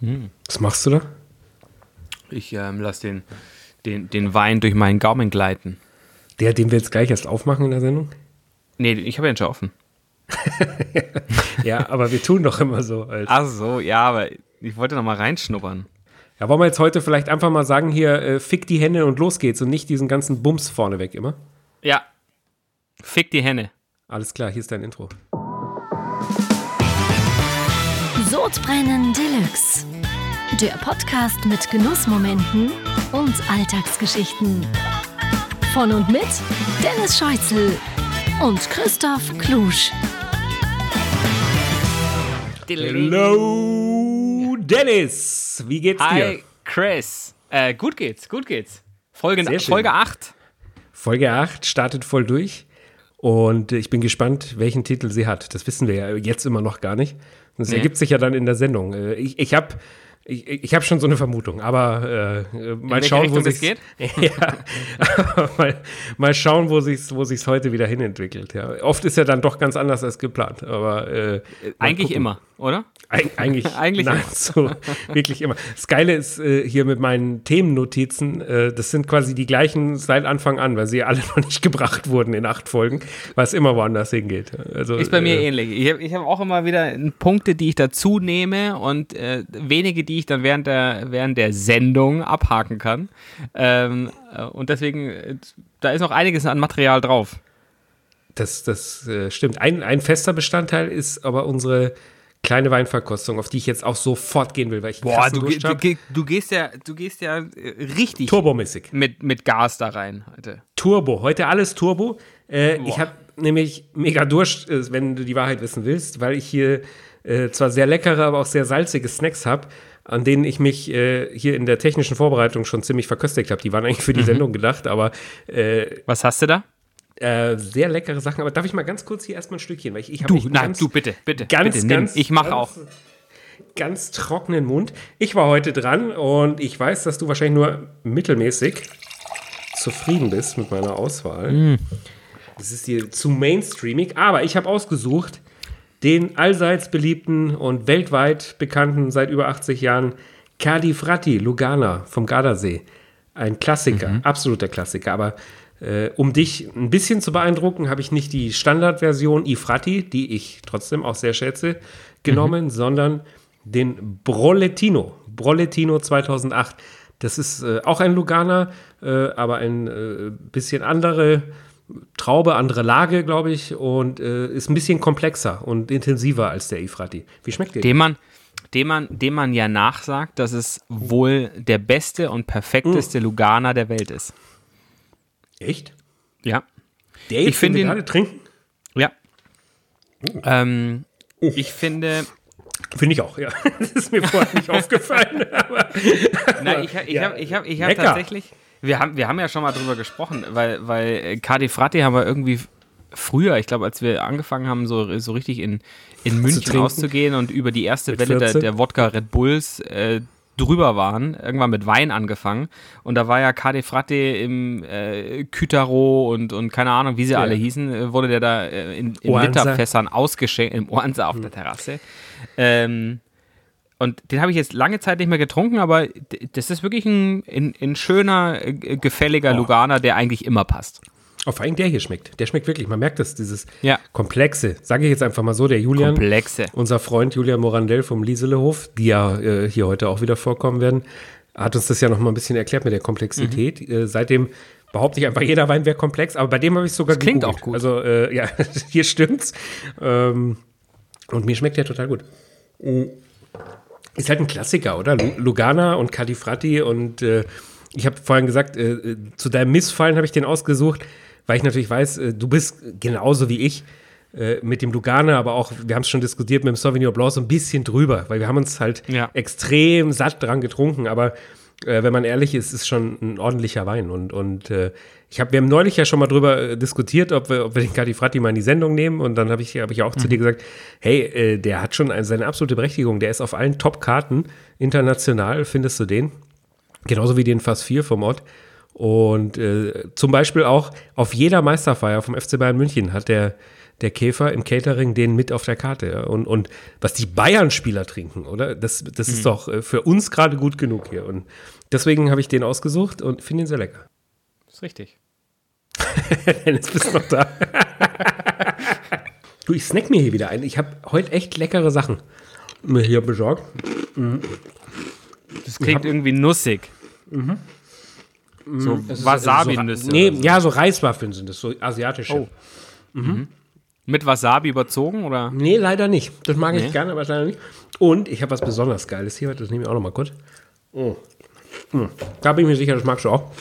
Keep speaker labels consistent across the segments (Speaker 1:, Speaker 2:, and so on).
Speaker 1: Hm. Was machst du da?
Speaker 2: Ich ähm, lasse den, den, den Wein durch meinen Gaumen gleiten.
Speaker 1: Der, den wir jetzt gleich erst aufmachen in der Sendung?
Speaker 2: Nee, ich habe ihn schon offen.
Speaker 1: ja, aber wir tun doch immer so.
Speaker 2: Ach so, ja, aber ich wollte noch mal reinschnuppern.
Speaker 1: Ja, wollen wir jetzt heute vielleicht einfach mal sagen, hier, äh, fick die Hände und los geht's und nicht diesen ganzen Bums vorneweg immer?
Speaker 2: Ja. Fick die Hände.
Speaker 1: Alles klar, hier ist dein Intro.
Speaker 3: Sodbrennen Deluxe. Der Podcast mit Genussmomenten und Alltagsgeschichten. Von und mit Dennis Scheuzel und Christoph Klusch.
Speaker 1: Hello, Dennis. Wie geht's
Speaker 2: Hi,
Speaker 1: dir?
Speaker 2: Hi, Chris. Äh, gut geht's, gut geht's. Folge, Folge 8.
Speaker 1: Folge 8 startet voll durch. Und ich bin gespannt, welchen Titel sie hat. Das wissen wir ja jetzt immer noch gar nicht. Das nee. ergibt sich ja dann in der Sendung. Äh, ich, ich habe ich, ich habe schon so eine Vermutung, aber äh, mal schauen, wo es geht. ja, mal, mal schauen, wo sich wo sich's heute wieder hinentwickelt. Ja. Oft ist ja dann doch ganz anders als geplant, aber äh,
Speaker 2: eigentlich gucken. immer, oder?
Speaker 1: Eig eigentlich, eigentlich nein, so, wirklich immer. Das Geile ist äh, hier mit meinen Themennotizen, äh, das sind quasi die gleichen seit Anfang an, weil sie alle noch nicht gebracht wurden in acht Folgen, weil es immer woanders hingeht.
Speaker 2: Also, ist bei mir äh, ähnlich. Ich habe ich hab auch immer wieder Punkte, die ich dazu nehme und äh, wenige, die ich dann während der, während der Sendung abhaken kann. Ähm, äh, und deswegen, äh, da ist noch einiges an Material drauf.
Speaker 1: Das, das stimmt. Ein, ein fester Bestandteil ist aber unsere kleine Weinverkostung, auf die ich jetzt auch sofort gehen will, weil ich
Speaker 2: Boah, du, du, du, gehst ja, du gehst ja äh, richtig
Speaker 1: turbomäßig
Speaker 2: mit, mit Gas da rein heute.
Speaker 1: Turbo, heute alles Turbo. Äh, ich habe nämlich mega Durst, äh, wenn du die Wahrheit wissen willst, weil ich hier äh, zwar sehr leckere, aber auch sehr salzige Snacks habe, an denen ich mich äh, hier in der technischen Vorbereitung schon ziemlich verköstigt habe. Die waren eigentlich für die mhm. Sendung gedacht, aber
Speaker 2: äh, Was hast du da?
Speaker 1: Äh, sehr leckere Sachen, aber darf ich mal ganz kurz hier erstmal ein Stückchen, weil ich, ich
Speaker 2: habe Du, nein, ganz, du bitte, bitte,
Speaker 1: ganz,
Speaker 2: bitte,
Speaker 1: ganz,
Speaker 2: ich mache auch.
Speaker 1: Ganz trockenen Mund. Ich war heute dran und ich weiß, dass du wahrscheinlich nur mittelmäßig zufrieden bist mit meiner Auswahl. Mm. Das ist hier zu mainstreamig, aber ich habe ausgesucht den allseits beliebten und weltweit bekannten seit über 80 Jahren Cadifrati Lugana vom Gardasee. Ein Klassiker, mhm. absoluter Klassiker, aber äh, um dich ein bisschen zu beeindrucken, habe ich nicht die Standardversion Ifrati, die ich trotzdem auch sehr schätze, genommen, mhm. sondern den Brolettino. Brolettino 2008. Das ist äh, auch ein Lugana, äh, aber ein äh, bisschen andere Traube, andere Lage, glaube ich, und äh, ist ein bisschen komplexer und intensiver als der Ifrati. Wie schmeckt der?
Speaker 2: Dem man, dem man, dem man ja nachsagt, dass es wohl der beste und perfekteste mm. Lugana der Welt ist.
Speaker 1: Echt?
Speaker 2: Ja.
Speaker 1: Der jetzt, ich finde gerade trinken?
Speaker 2: Ja. Oh. Ähm, oh. Ich finde.
Speaker 1: Finde ich auch, ja. Das ist mir vorher nicht aufgefallen. Aber,
Speaker 2: Nein, ich, ich ja. habe ich hab, ich hab tatsächlich. Wir haben, wir haben ja schon mal drüber gesprochen, weil, weil Cardi Frati haben wir irgendwie früher, ich glaube, als wir angefangen haben, so, so richtig in, in München rauszugehen und über die erste Mit Welle der, der Wodka Red Bulls äh, drüber waren, irgendwann mit Wein angefangen. Und da war ja Cade Frate im äh, Kytaro und, und keine Ahnung, wie sie ja. alle hießen, äh, wurde der da äh, in, in Literfässern ausgeschenkt, im Oanza auf der Terrasse. Ähm, und den habe ich jetzt lange Zeit nicht mehr getrunken, aber das ist wirklich ein, ein, ein schöner, äh, gefälliger oh. Lugana, der eigentlich immer passt.
Speaker 1: Oh, vor allem der hier schmeckt. Der schmeckt wirklich. Man merkt das, dieses ja. Komplexe. Sage ich jetzt einfach mal so, der Julian.
Speaker 2: Komplexe.
Speaker 1: Unser Freund Julian Morandell vom Lieselehof, die ja äh, hier heute auch wieder vorkommen werden, hat uns das ja noch mal ein bisschen erklärt mit der Komplexität. Mhm. Äh, seitdem behaupte ich einfach, jeder Wein wäre komplex, aber bei dem habe ich sogar
Speaker 2: das klingt gegoogelt. auch gut.
Speaker 1: Also, äh, ja, hier stimmt's. Ähm, und mir schmeckt der total gut. Ist halt ein Klassiker, oder? Lugana und Califratti und äh, ich habe vorhin gesagt, äh, äh, zu deinem Missfallen habe ich den ausgesucht weil ich natürlich weiß, äh, du bist genauso wie ich äh, mit dem Lugane, aber auch, wir haben es schon diskutiert mit dem Sauvignon Blanc, so ein bisschen drüber, weil wir haben uns halt ja. extrem satt dran getrunken, aber äh, wenn man ehrlich ist, ist schon ein ordentlicher Wein und, und äh, ich habe, wir haben neulich ja schon mal drüber äh, diskutiert, ob wir, ob wir den Cadifrati mal in die Sendung nehmen und dann habe ich, hab ich auch mhm. zu dir gesagt, hey, äh, der hat schon eine, seine absolute Berechtigung, der ist auf allen Top-Karten international, findest du den? Genauso wie den Fass 4 vom Ort. Und äh, zum Beispiel auch auf jeder Meisterfeier vom FC Bayern München hat der der Käfer im Catering den mit auf der Karte. Ja. Und, und was die Bayern-Spieler trinken, oder? Das, das ist mhm. doch äh, für uns gerade gut genug hier. Und deswegen habe ich den ausgesucht und finde ihn sehr lecker.
Speaker 2: Das ist richtig.
Speaker 1: Dennis, bist du noch da? du, ich snack mir hier wieder ein. Ich habe heute echt leckere Sachen mir hier besorgt. Mhm.
Speaker 2: Das klingt irgendwie nussig. Mhm. So
Speaker 1: mhm. Wasabi-Nüsse. So, nee, so. ja, so Reiswaffeln sind das, so asiatische. Oh.
Speaker 2: Mhm. Mit Wasabi überzogen, oder?
Speaker 1: Nee, leider nicht. Das mag nee. ich gerne, aber leider nicht. Und ich habe was besonders Geiles hier, das nehme ich auch noch mal kurz. Oh. Mhm. Da bin ich mir sicher, das magst du auch.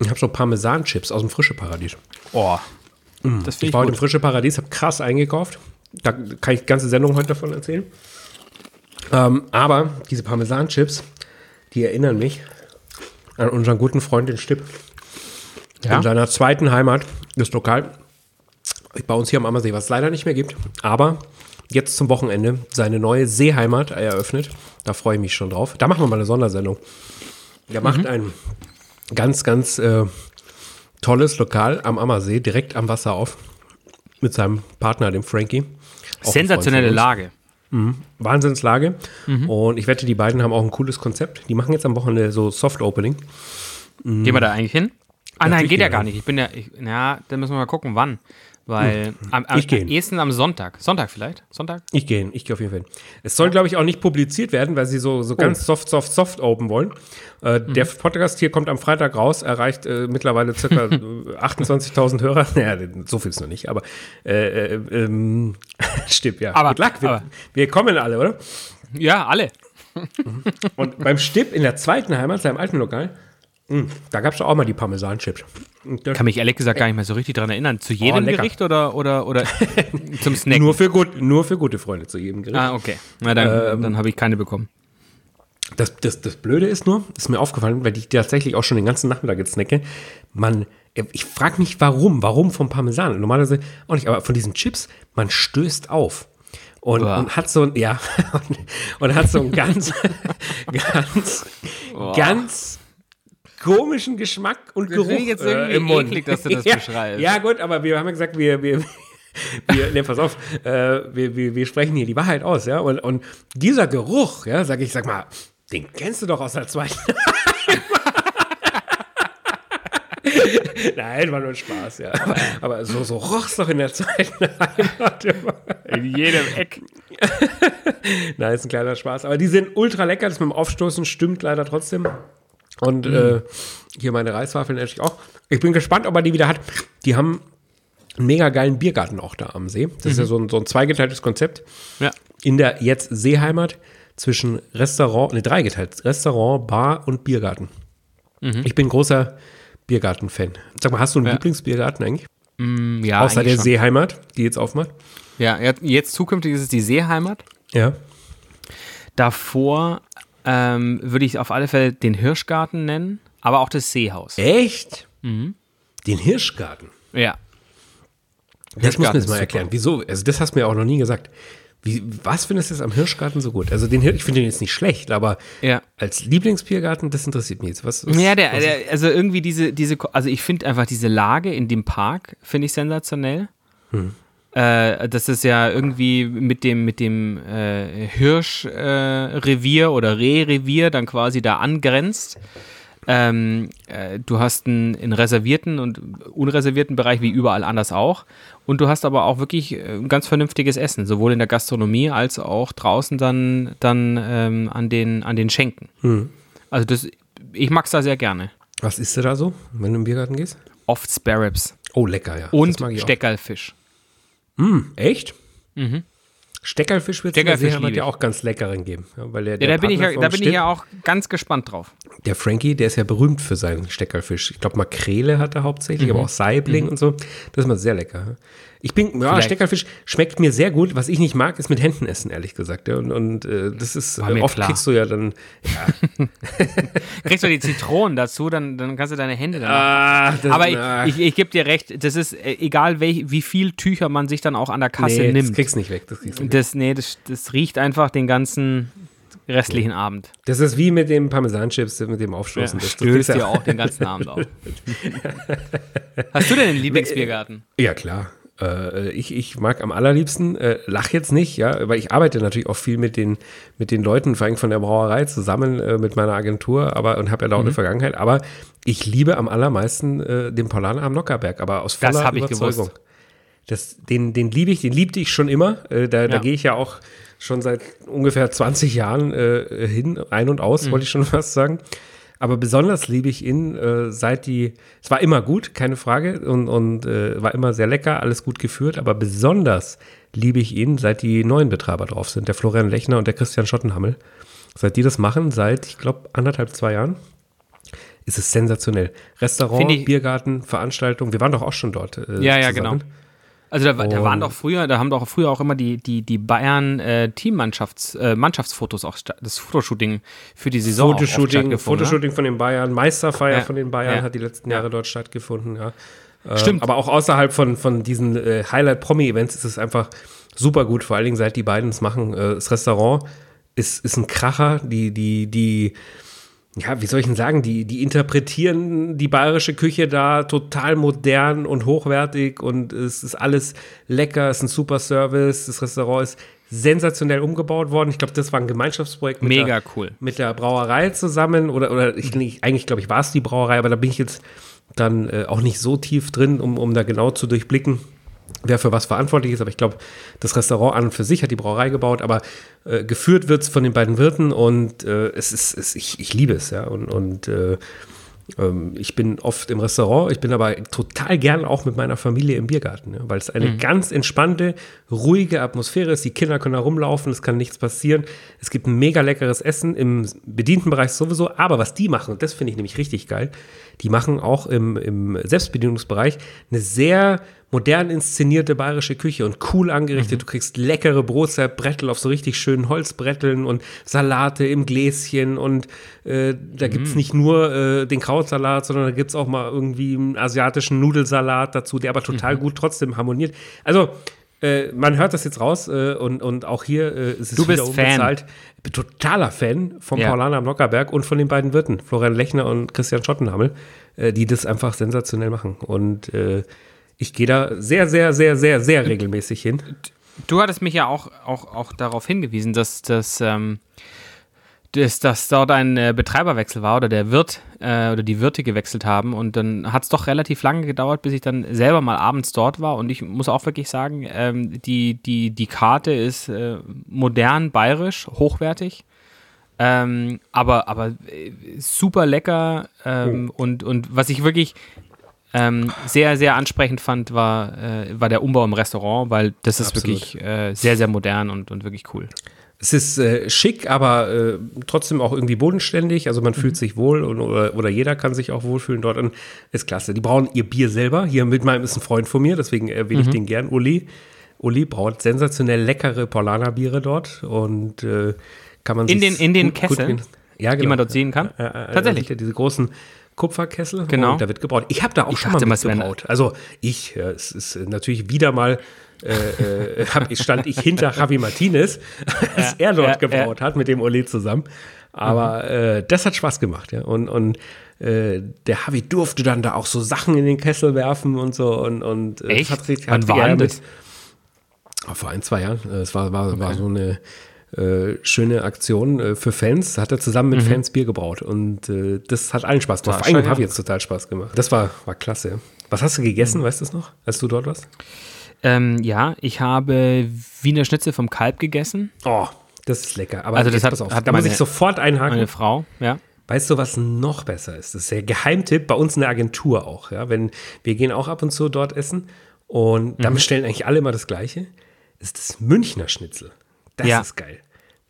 Speaker 1: Ich habe so Parmesan-Chips aus dem Frische Paradies.
Speaker 2: Oh.
Speaker 1: Mhm. Das ich, ich war heute im Frische Paradies, habe krass eingekauft. Da kann ich die ganze Sendung heute davon erzählen. Ähm, aber diese Parmesan-Chips, die erinnern mich an unseren guten Freund den Stipp. Ja? In seiner zweiten Heimat, das Lokal bei uns hier am Ammersee, was es leider nicht mehr gibt, aber jetzt zum Wochenende seine neue Seeheimat eröffnet. Da freue ich mich schon drauf. Da machen wir mal eine Sondersendung. Der mhm. macht ein ganz, ganz äh, tolles Lokal am Ammersee, direkt am Wasser auf. Mit seinem Partner, dem Frankie.
Speaker 2: Sensationelle Lage.
Speaker 1: Mhm. Wahnsinnslage. Mhm. Und ich wette, die beiden haben auch ein cooles Konzept. Die machen jetzt am Wochenende so Soft Opening.
Speaker 2: Mhm. Gehen wir da eigentlich hin? Ah nein, geht ja gar nicht. Ich bin ja, ich, ja, dann müssen wir mal gucken, wann. Weil hm. am, am,
Speaker 1: ich am
Speaker 2: ehesten am Sonntag. Sonntag vielleicht? Sonntag?
Speaker 1: Ich gehe, ich gehe auf jeden Fall. Es soll, glaube ich, auch nicht publiziert werden, weil sie so, so oh. ganz soft, soft, soft open wollen. Äh, mhm. Der Podcast hier kommt am Freitag raus, erreicht äh, mittlerweile circa 28.000 Hörer. Naja, so viel ist noch nicht, aber äh, äh ähm, stimmt, ja.
Speaker 2: Aber, luck.
Speaker 1: Wir, wir kommen alle, oder?
Speaker 2: Ja, alle.
Speaker 1: Und beim Stipp in der zweiten Heimat, seinem alten Lokal, da gab es auch mal die Parmesan-Chips.
Speaker 2: Kann mich ehrlich gesagt gar nicht mehr so richtig daran erinnern. Zu jedem oh, Gericht oder, oder, oder zum Snack?
Speaker 1: Nur für, gut, nur für gute Freunde zu jedem Gericht.
Speaker 2: Ah, okay. Na, dann, ähm, dann habe ich keine bekommen.
Speaker 1: Das, das, das Blöde ist nur, ist mir aufgefallen, weil ich tatsächlich auch schon den ganzen Nachmittag jetzt snacke, man, ich frage mich warum, warum vom Parmesan? Normalerweise auch nicht, aber von diesen Chips, man stößt auf. Und, und, hat so ein, ja, und, und hat so ein ganz, ganz, ganz komischen Geschmack und das Geruch
Speaker 2: jetzt irgendwie äh, im Mund. Eklig, dass du das
Speaker 1: ja,
Speaker 2: beschreibst.
Speaker 1: Ja, gut, aber wir haben ja gesagt, wir, wir, wir ne, pass auf, äh, wir, wir, wir sprechen hier die Wahrheit aus, ja. Und, und dieser Geruch, ja, sag ich, sag mal, den kennst du doch aus der zweiten. Nein, war nur Spaß, ja. Aber, aber so, so roch's doch in der zweiten Heimat.
Speaker 2: In jedem Eck.
Speaker 1: Nein, ist ein kleiner Spaß. Aber die sind ultra lecker. Das mit dem Aufstoßen stimmt leider trotzdem. Und mhm. äh, hier meine Reiswaffeln natürlich auch. Ich bin gespannt, ob er die wieder hat. Die haben einen mega geilen Biergarten auch da am See. Das mhm. ist ja mhm. so ein, so ein zweigeteiltes Konzept.
Speaker 2: Ja.
Speaker 1: In der jetzt Seeheimat zwischen Restaurant, ne, dreigeteilt, Restaurant, Bar und Biergarten. Mhm. Ich bin großer Biergarten-Fan. Sag mal, hast du einen ja. Lieblingsbiergarten eigentlich?
Speaker 2: Mm, ja.
Speaker 1: Außer der schon. Seeheimat, die jetzt aufmacht?
Speaker 2: Ja, jetzt zukünftig ist es die Seeheimat.
Speaker 1: Ja.
Speaker 2: Davor ähm, würde ich auf alle Fälle den Hirschgarten nennen, aber auch das Seehaus.
Speaker 1: Echt? Mhm. Den Hirschgarten?
Speaker 2: Ja.
Speaker 1: Das muss mir jetzt mal erklären. Wieso? Also, das hast du mir auch noch nie gesagt. Wie, was findest du jetzt am Hirschgarten so gut? Also den ich finde den jetzt nicht schlecht, aber
Speaker 2: ja.
Speaker 1: als Lieblingsbiergarten, das interessiert mich jetzt. Was,
Speaker 2: was ja, der, der, also irgendwie diese, diese, also ich finde einfach diese Lage in dem Park, finde ich sensationell. Hm. Äh, das ist ja irgendwie mit dem, mit dem äh, Hirschrevier äh, oder Rehrevier dann quasi da angrenzt. Ähm, äh, du hast einen, einen, reservierten und unreservierten Bereich, wie überall anders auch. Und du hast aber auch wirklich äh, ein ganz vernünftiges Essen, sowohl in der Gastronomie als auch draußen dann, dann ähm, an, den, an den Schenken. Hm. Also das, ich mag es da sehr gerne.
Speaker 1: Was isst du da so, wenn du im Biergarten gehst?
Speaker 2: Oft Sparrows.
Speaker 1: Oh, lecker, ja.
Speaker 2: Und Steckerlfisch.
Speaker 1: Mm, echt? Mhm. Steckerlfisch wird es ja auch ganz leckeren geben. Ja, weil der,
Speaker 2: der ja, da bin, ich ja, da bin ich ja auch ganz gespannt drauf.
Speaker 1: Der Frankie, der ist ja berühmt für seinen Steckerlfisch. Ich glaube, Makrele hat er hauptsächlich, mhm. aber auch Saibling mhm. und so. Das ist mal sehr lecker. Ich bin, ja, Steckerfisch schmeckt mir sehr gut. Was ich nicht mag, ist mit Händen essen, ehrlich gesagt. Ja. Und, und äh, das ist, äh, oft klar. kriegst du ja dann. Ja.
Speaker 2: kriegst du die Zitronen dazu, dann, dann kannst du deine Hände dann ah, das, Aber ich, ich, ich gebe dir recht, das ist äh, egal, welch, wie viel Tücher man sich dann auch an der Kasse nee, nimmt.
Speaker 1: Das kriegst du nicht weg. Das, kriegst
Speaker 2: nicht das, nee, das, das riecht einfach den ganzen restlichen ja. Abend.
Speaker 1: Das ist wie mit dem Parmesanchips, mit dem Aufstoßen. Ja,
Speaker 2: das stößt dir auch den ganzen Abend auf. Hast du denn einen Lieblingsbiergarten?
Speaker 1: Ja, klar. Äh, ich, ich mag am allerliebsten, äh, lach jetzt nicht, ja, weil ich arbeite natürlich auch viel mit den, mit den Leuten, vor allem von der Brauerei zusammen äh, mit meiner Agentur, aber und habe ja da auch mhm. eine Vergangenheit. Aber ich liebe am allermeisten äh, den Paulaner am Nockerberg, aber aus voller
Speaker 2: das
Speaker 1: Überzeugung. Das, den, den liebe ich, den liebte ich schon immer. Äh, da, ja. da gehe ich ja auch schon seit ungefähr 20 Jahren äh, hin, ein und aus, mhm. wollte ich schon fast sagen. Aber besonders liebe ich ihn, äh, seit die, es war immer gut, keine Frage, und, und äh, war immer sehr lecker, alles gut geführt, aber besonders liebe ich ihn, seit die neuen Betreiber drauf sind, der Florian Lechner und der Christian Schottenhammel. Seit die das machen, seit, ich glaube, anderthalb, zwei Jahren, ist es sensationell. Restaurant, Biergarten, Veranstaltung, wir waren doch auch schon dort.
Speaker 2: Äh, ja, ja, zusammen. genau. Also da, da, waren doch früher, da haben doch früher auch immer die, die, die Bayern äh, Teammannschafts äh, Mannschaftsfotos auch das Fotoshooting für die Saison
Speaker 1: Fotoshooting, ne? Fotoshooting von den Bayern, Meisterfeier ja. von den Bayern ja. hat die letzten Jahre ja. dort stattgefunden, ja. Ähm, Stimmt. Aber auch außerhalb von, von diesen äh, Highlight-Promi-Events ist es einfach super gut, vor allen Dingen seit die beiden es machen. Äh, das Restaurant ist, ist ein Kracher, die, die, die ja, wie soll ich denn sagen, die, die interpretieren die bayerische Küche da total modern und hochwertig und es ist alles lecker, es ist ein super Service, das Restaurant ist sensationell umgebaut worden. Ich glaube, das war ein Gemeinschaftsprojekt
Speaker 2: mit, Mega
Speaker 1: der,
Speaker 2: cool.
Speaker 1: mit der Brauerei zusammen oder, oder ich, eigentlich glaube ich war es die Brauerei, aber da bin ich jetzt dann äh, auch nicht so tief drin, um, um da genau zu durchblicken wer für was verantwortlich ist. Aber ich glaube, das Restaurant an und für sich hat die Brauerei gebaut, aber äh, geführt wird es von den beiden Wirten und äh, es ist, es, ich, ich liebe es, ja. Und, und äh, ähm, ich bin oft im Restaurant, ich bin aber total gern auch mit meiner Familie im Biergarten, ja, weil es eine mhm. ganz entspannte, ruhige Atmosphäre ist. Die Kinder können da rumlaufen, es kann nichts passieren. Es gibt ein mega leckeres Essen im bedienten Bereich sowieso, aber was die machen, das finde ich nämlich richtig geil, die machen auch im, im Selbstbedienungsbereich eine sehr modern inszenierte bayerische Küche und cool angerichtet. Mhm. Du kriegst leckere Brotzeitbrettel auf so richtig schönen Holzbretteln und Salate im Gläschen und äh, da gibt es mhm. nicht nur äh, den Krautsalat, sondern da gibt es auch mal irgendwie einen asiatischen Nudelsalat dazu, der aber total mhm. gut trotzdem harmoniert. Also äh, man hört das jetzt raus äh, und, und auch hier äh, ist es
Speaker 2: du bist Fan.
Speaker 1: Ich bin totaler Fan von ja. Paulaner am Lockerberg und von den beiden Wirten, Florian Lechner und Christian Schottenhammel, äh, die das einfach sensationell machen. Und ich gehe da sehr, sehr, sehr, sehr, sehr regelmäßig hin.
Speaker 2: Du hattest mich ja auch, auch, auch darauf hingewiesen, dass, dass, ähm, dass, dass dort ein äh, Betreiberwechsel war oder der Wirt äh, oder die Wirte gewechselt haben. Und dann hat es doch relativ lange gedauert, bis ich dann selber mal abends dort war. Und ich muss auch wirklich sagen, ähm, die, die, die Karte ist äh, modern, bayerisch, hochwertig. Ähm, aber aber äh, super lecker ähm, oh. und, und was ich wirklich ähm, sehr, sehr ansprechend fand, war, äh, war der Umbau im Restaurant, weil das ist Absolut. wirklich äh, sehr, sehr modern und, und wirklich cool.
Speaker 1: Es ist äh, schick, aber äh, trotzdem auch irgendwie bodenständig. Also man mhm. fühlt sich wohl und, oder, oder, jeder kann sich auch wohlfühlen dort. Und ist klasse. Die brauen ihr Bier selber. Hier mit meinem ist ein Freund von mir, deswegen erwähne ich mhm. den gern, Uli. Uli braut sensationell leckere Paulaner-Biere dort und äh, kann man
Speaker 2: in den in den Kesseln,
Speaker 1: ja, genau.
Speaker 2: die man dort sehen kann.
Speaker 1: Tatsächlich diese großen Kupferkessel.
Speaker 2: Genau.
Speaker 1: Und da wird gebraut. Ich habe da auch ich schon mal mitgebraut. Also ich, ja, es ist natürlich wieder mal äh, äh, hab, stand ich hinter Javi Martinez, als ja, er dort ja, gebraut hat mit dem Ole zusammen. Aber mhm. äh, das hat Spaß gemacht, ja. Und, und äh, der Javi durfte dann da auch so Sachen in den Kessel werfen und so. Und, und
Speaker 2: äh, Echt?
Speaker 1: das hat
Speaker 2: Wann war das?
Speaker 1: Vor ein, zwei Jahren. Äh, es war, war, okay. war so eine äh, schöne Aktion äh, für Fans. Hat er zusammen mit mhm. Fans Bier gebraut. Und äh, das hat allen Spaß gemacht. Vor allem habe ich jetzt total Spaß gemacht. Das war, war klasse. Was hast du gegessen, mhm. weißt du es noch, als du dort warst?
Speaker 2: Ähm, ja, ich habe Wiener Schnitzel vom Kalb gegessen.
Speaker 1: Oh, das ist lecker.
Speaker 2: Aber also das hat,
Speaker 1: auf, hat da muss ich sofort einhaken.
Speaker 2: Meine Frau, ja.
Speaker 1: Weißt du, was noch besser ist? Das ist der Geheimtipp bei uns in der Agentur auch. Ja? Wenn, wir gehen auch ab und zu dort essen und dann mhm. bestellen eigentlich alle immer das Gleiche. Das ist das Münchner Schnitzel. Das ja. ist geil.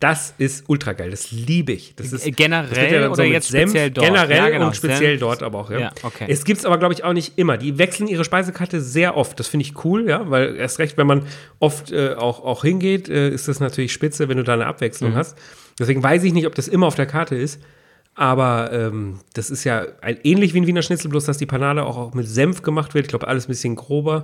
Speaker 1: Das ist ultra geil. Das liebe ich. Das ist
Speaker 2: generell
Speaker 1: das ja
Speaker 2: oder so jetzt Senf, speziell dort.
Speaker 1: Generell ja, genau. und speziell Senf. dort aber auch. Ja.
Speaker 2: ja okay.
Speaker 1: Es gibt es aber glaube ich auch nicht immer. Die wechseln ihre Speisekarte sehr oft. Das finde ich cool, ja, weil erst recht, wenn man oft äh, auch, auch hingeht, äh, ist das natürlich spitze, wenn du da eine Abwechslung mhm. hast. Deswegen weiß ich nicht, ob das immer auf der Karte ist. Aber ähm, das ist ja ein, ähnlich wie ein Wiener Schnitzel, bloß dass die Panade auch, auch mit Senf gemacht wird. Ich glaube, alles ein bisschen grober.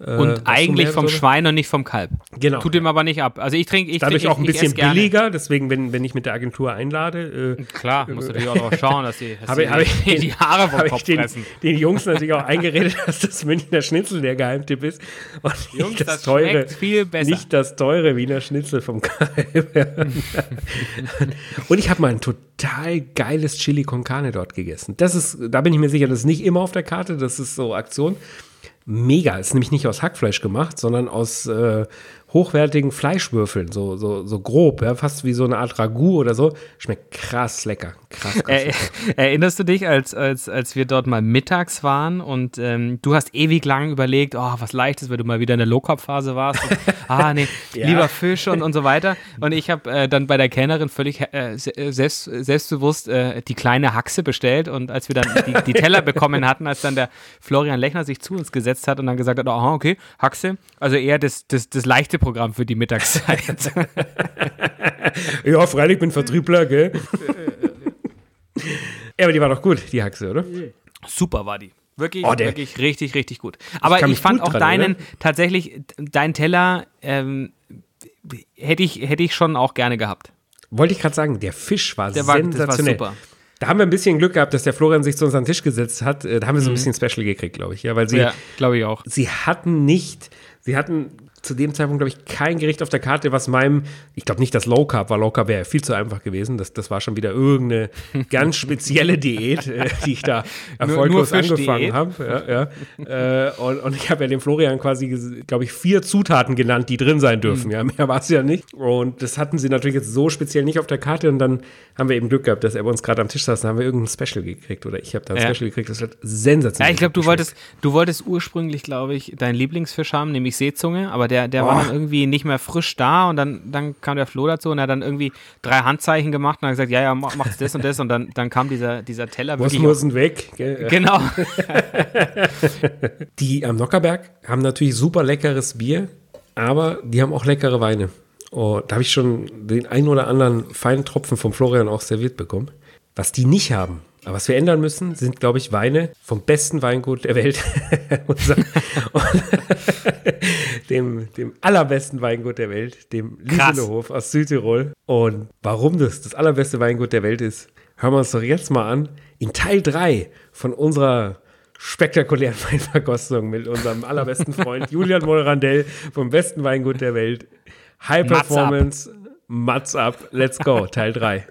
Speaker 2: Äh, und eigentlich vom Schwein und nicht vom Kalb.
Speaker 1: Genau.
Speaker 2: Tut ihm aber nicht ab. Also ich trinke, ich
Speaker 1: Dadurch
Speaker 2: trink,
Speaker 1: auch ein bisschen billiger, deswegen, wenn, wenn ich mit der Agentur einlade.
Speaker 2: Äh, Klar, musst du natürlich auch darauf schauen, dass die, dass die, ich den, die Haare vom Kopf
Speaker 1: den,
Speaker 2: fressen.
Speaker 1: Den Jungs natürlich auch eingeredet, dass das Münchner Schnitzel der Geheimtipp ist.
Speaker 2: Und Jungs, das, das teure, viel besser.
Speaker 1: Nicht das teure Wiener Schnitzel vom Kalb. und ich habe mal ein total geiles Chili con Carne dort gegessen. Das ist, da bin ich mir sicher, das ist nicht immer auf der Karte, das ist so Aktion mega. Ist nämlich nicht aus Hackfleisch gemacht, sondern aus äh, hochwertigen Fleischwürfeln, so, so, so grob, ja, fast wie so eine Art Ragout oder so. Schmeckt krass lecker. Krass, krass
Speaker 2: lecker. Erinnerst du dich, als, als, als wir dort mal mittags waren und ähm, du hast ewig lang überlegt, oh, was leichtes, weil du mal wieder in der Low-Carb-Phase warst. Und, ah, nee, ja. lieber Fisch und, und so weiter. Und ich habe äh, dann bei der Kellnerin völlig äh, selbst, selbstbewusst äh, die kleine Haxe bestellt und als wir dann die, die Teller bekommen hatten, als dann der Florian Lechner sich zu uns gesetzt hat und dann gesagt hat, aha, okay, Haxe, also eher das, das, das leichte Programm für die Mittagszeit.
Speaker 1: ja, freilich bin Vertriebler, gell? ja, aber die war doch gut, die Haxe, oder?
Speaker 2: Super war die. Wirklich, oh, wirklich richtig, richtig gut. Aber ich, ich fand auch dran, deinen, oder? tatsächlich, deinen Teller ähm, hätte, ich, hätte ich schon auch gerne gehabt.
Speaker 1: Wollte ich gerade sagen, der Fisch war der sensationell. War super. Da haben wir ein bisschen Glück gehabt, dass der Florian sich zu uns an den Tisch gesetzt hat. Äh, da haben wir so ein mhm. bisschen Special gekriegt, glaube ich. Ja, weil sie, ja,
Speaker 2: glaube ich auch.
Speaker 1: Sie hatten nicht, sie hatten zu dem Zeitpunkt, glaube ich, kein Gericht auf der Karte, was meinem, ich glaube nicht das Low Carb, weil Low Carb wäre viel zu einfach gewesen. Das, das war schon wieder irgendeine ganz spezielle Diät, äh, die ich da erfolglos nur, nur angefangen habe. Ja, ja. Äh, und, und, ich habe ja dem Florian quasi, glaube ich, vier Zutaten genannt, die drin sein dürfen. Mhm. Ja, mehr war es ja nicht. Und das hatten sie natürlich jetzt so speziell nicht auf der Karte. Und dann haben wir eben Glück gehabt, dass er bei uns gerade am Tisch saß. Dann haben wir irgendein Special gekriegt oder ich habe da ein ja. Special gekriegt. Das hat sensationell.
Speaker 2: Ja, ich glaube, du wolltest, du wolltest ursprünglich, glaube ich, deinen Lieblingsfisch haben, nämlich Seezunge, aber der, der oh. war dann irgendwie nicht mehr frisch da und dann, dann kam der Flo dazu und er hat dann irgendwie drei Handzeichen gemacht und hat gesagt, ja, ja, mach, das und das und dann, dann kam dieser, dieser Teller
Speaker 1: wirklich. Was muss weg? Gell?
Speaker 2: Genau.
Speaker 1: die am Nockerberg haben natürlich super leckeres Bier, aber die haben auch leckere Weine. Oh, da habe ich schon den einen oder anderen feinen Tropfen vom Florian auch serviert bekommen. Was die nicht haben, aber was wir ändern müssen, sind, glaube ich, Weine vom besten Weingut der Welt. dem, dem allerbesten Weingut der Welt, dem Liesenehof aus Südtirol. Und warum das das allerbeste Weingut der Welt ist, hören wir uns doch jetzt mal an. In Teil 3 von unserer spektakulären Weinverkostung mit unserem allerbesten Freund Julian Molrandell vom besten Weingut der Welt. High Performance, Mats up. Let's go, Teil 3.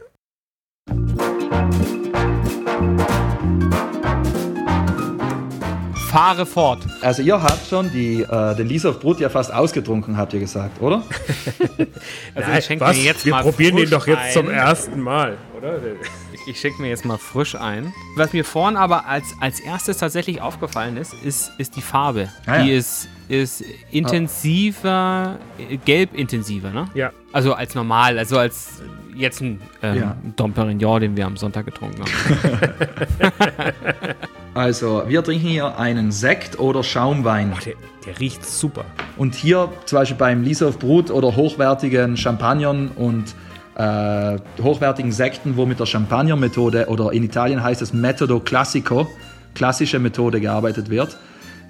Speaker 2: Fahre fort.
Speaker 4: Also ihr habt schon die, äh, den Lies of Brut ja fast ausgetrunken, habt ihr gesagt, oder?
Speaker 1: also Nein, ich schenke mir jetzt Wir mal probieren den doch jetzt ein. zum ersten Mal, oder?
Speaker 2: Ich, ich schenke mir jetzt mal frisch ein. Was mir vorhin aber als, als erstes tatsächlich aufgefallen ist, ist, ist die Farbe. Ah, die ja. ist, ist intensiver, ah. gelb intensiver, ne?
Speaker 1: Ja.
Speaker 2: Also als normal, also als jetzt ein ähm, ja. Dom Perignon, den wir am Sonntag getrunken haben.
Speaker 4: Also, wir trinken hier einen Sekt oder Schaumwein.
Speaker 1: Oh, der, der, riecht super.
Speaker 4: Und hier zum Beispiel beim Lieshoff Brut oder hochwertigen Champagnern und äh, hochwertigen Sekten, wo mit der Champagner-Methode oder in Italien heißt es Metodo Classico, klassische Methode gearbeitet wird.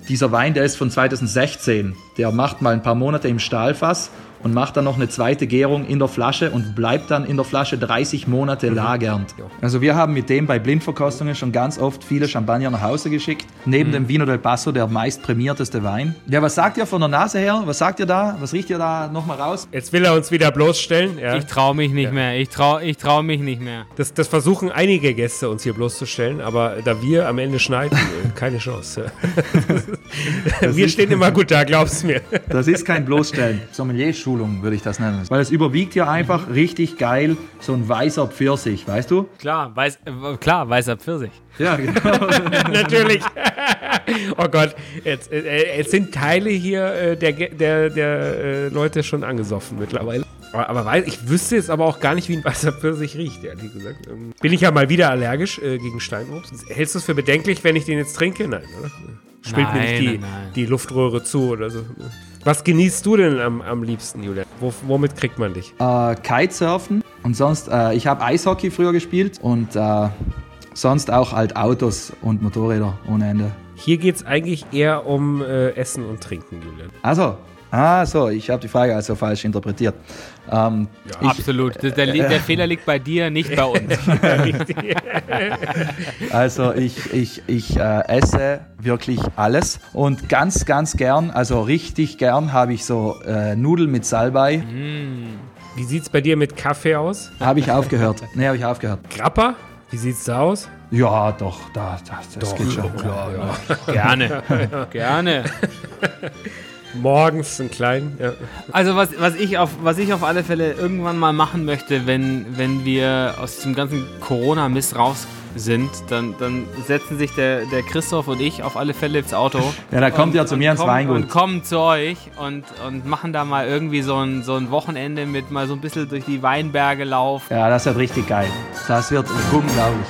Speaker 4: Dieser Wein, der ist von 2016. Der macht mal ein paar Monate im Stahlfass und macht dann noch eine zweite Gärung in der Flasche und bleibt dann in der Flasche 30 Monate mhm. lagernd. Also wir haben mit dem bei Blindverkostungen schon ganz oft viele Champagner nach Hause geschickt. Neben mhm. dem Vino del Passo der meist prämierteste Wein. Ja, was sagt ihr von der Nase her? Was sagt ihr da? Was riecht ihr da nochmal raus?
Speaker 1: Jetzt will er uns wieder bloßstellen. Ja.
Speaker 2: Ich traue mich nicht ja. mehr. Ich traue ich trau mich nicht mehr.
Speaker 1: Das, das versuchen einige Gäste uns hier bloßzustellen, aber da wir am Ende schneiden, keine Chance. wir stehen immer gut da, glaubst mir.
Speaker 4: Das ist kein Bloßstellen. Sommelier-Schule Einschulung, würde ich das nennen. Weil es überwiegt hier einfach richtig geil so ein weißer Pfirsich, weißt du?
Speaker 2: Klar, weiß, äh, klar weißer Pfirsich.
Speaker 1: Ja, genau. Natürlich. oh Gott, jetzt, äh, jetzt, sind Teile hier äh, der, der, der äh, Leute schon angesoffen mittlerweile. Aber, aber weiß, ich wüsste jetzt aber auch gar nicht, wie ein weißer Pfirsich riecht, ehrlich gesagt. Ähm, bin ich ja mal wieder allergisch äh, gegen Steinobst. Hältst du es für bedenklich, wenn ich den jetzt trinke? Nein, oder? Spielt nein, mir nicht die, nein, nein. die Luftröhre zu oder so. Was genießt du denn am, am liebsten, Julian? Wo, womit kriegt man dich?
Speaker 4: Äh, Kitesurfen und sonst, äh, ich habe Eishockey früher gespielt und äh, sonst auch halt Autos und Motorräder ohne Ende.
Speaker 1: Hier geht es eigentlich eher um äh, Essen und Trinken, Julian.
Speaker 4: Also, Ah, so, ich habe die Frage also falsch interpretiert.
Speaker 2: Ähm, ja, ich, absolut. Der, der, der, Fehler liegt bei dir, nicht bei uns.
Speaker 4: also ich, ich, ich äh, esse wirklich alles und ganz, ganz gern, also richtig gern habe ich so äh, Nudeln mit Salbei. Mm.
Speaker 1: Wie sieht es bei dir mit Kaffee aus?
Speaker 4: Habe ich aufgehört. Nee, habe ich aufgehört.
Speaker 1: Grappa? Wie sieht es da aus?
Speaker 4: Ja, doch, da, das, das doch, geht schon.
Speaker 2: Ja, ja. Gerne. Gerne.
Speaker 1: Morgens einen kleinen, ja.
Speaker 2: Also was, was, ich auf, was ich auf alle Fälle irgendwann mal machen möchte, wenn, wenn wir aus diesem ganzen Corona-Mist raus sind, dann, dann setzen sich der, der Christoph und ich auf alle Fälle ins Auto.
Speaker 4: Ja, da kommt ihr zu mir ins Weingut.
Speaker 2: Und kommen zu euch und, und machen da mal irgendwie so ein, so ein Wochenende mit mal so ein bisschen durch die Weinberge laufen.
Speaker 4: Ja, das wird richtig geil. Das wird unglaublich.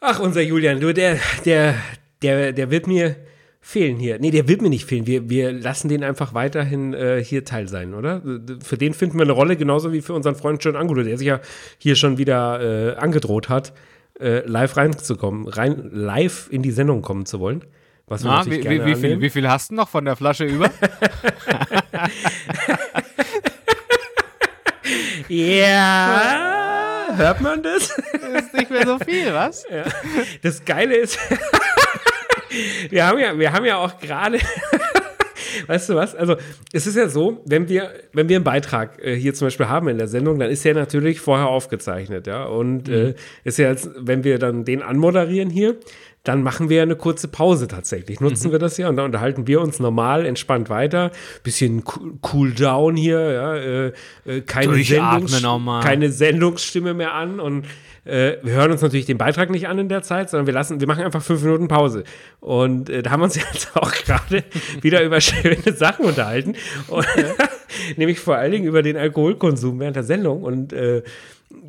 Speaker 1: Ach, unser Julian, du, der, der, der, der wird mir fehlen hier. Nee, der wird mir nicht fehlen. Wir, wir lassen den einfach weiterhin äh, hier Teil sein, oder? Für den finden wir eine Rolle, genauso wie für unseren Freund John Angulo, der sich ja hier schon wieder äh, angedroht hat, äh, live reinzukommen, rein live in die Sendung kommen zu wollen.
Speaker 2: Was wir Na, wie, wie, wie, viel, wie viel hast du noch von der Flasche über?
Speaker 1: ja, hört man das?
Speaker 2: Das ist nicht mehr so viel, was?
Speaker 1: Ja. Das Geile ist, wir haben ja, wir haben ja auch gerade, weißt du was? Also, es ist ja so, wenn wir, wenn wir einen Beitrag äh, hier zum Beispiel haben in der Sendung, dann ist der natürlich vorher aufgezeichnet, ja. Und mhm. äh, ist ja jetzt, wenn wir dann den anmoderieren hier, dann machen wir eine kurze Pause tatsächlich. Nutzen mhm. wir das ja und dann unterhalten wir uns normal entspannt weiter. Bisschen cool down hier, ja. Äh, äh keine, Sendungs keine Sendungsstimme mehr an und äh, wir hören uns natürlich den Beitrag nicht an in der Zeit, sondern wir lassen, wir machen einfach fünf Minuten Pause. Und äh, da haben wir uns jetzt auch gerade wieder über schöne Sachen unterhalten. Und, nämlich vor allen Dingen über den Alkoholkonsum während der Sendung. Und äh,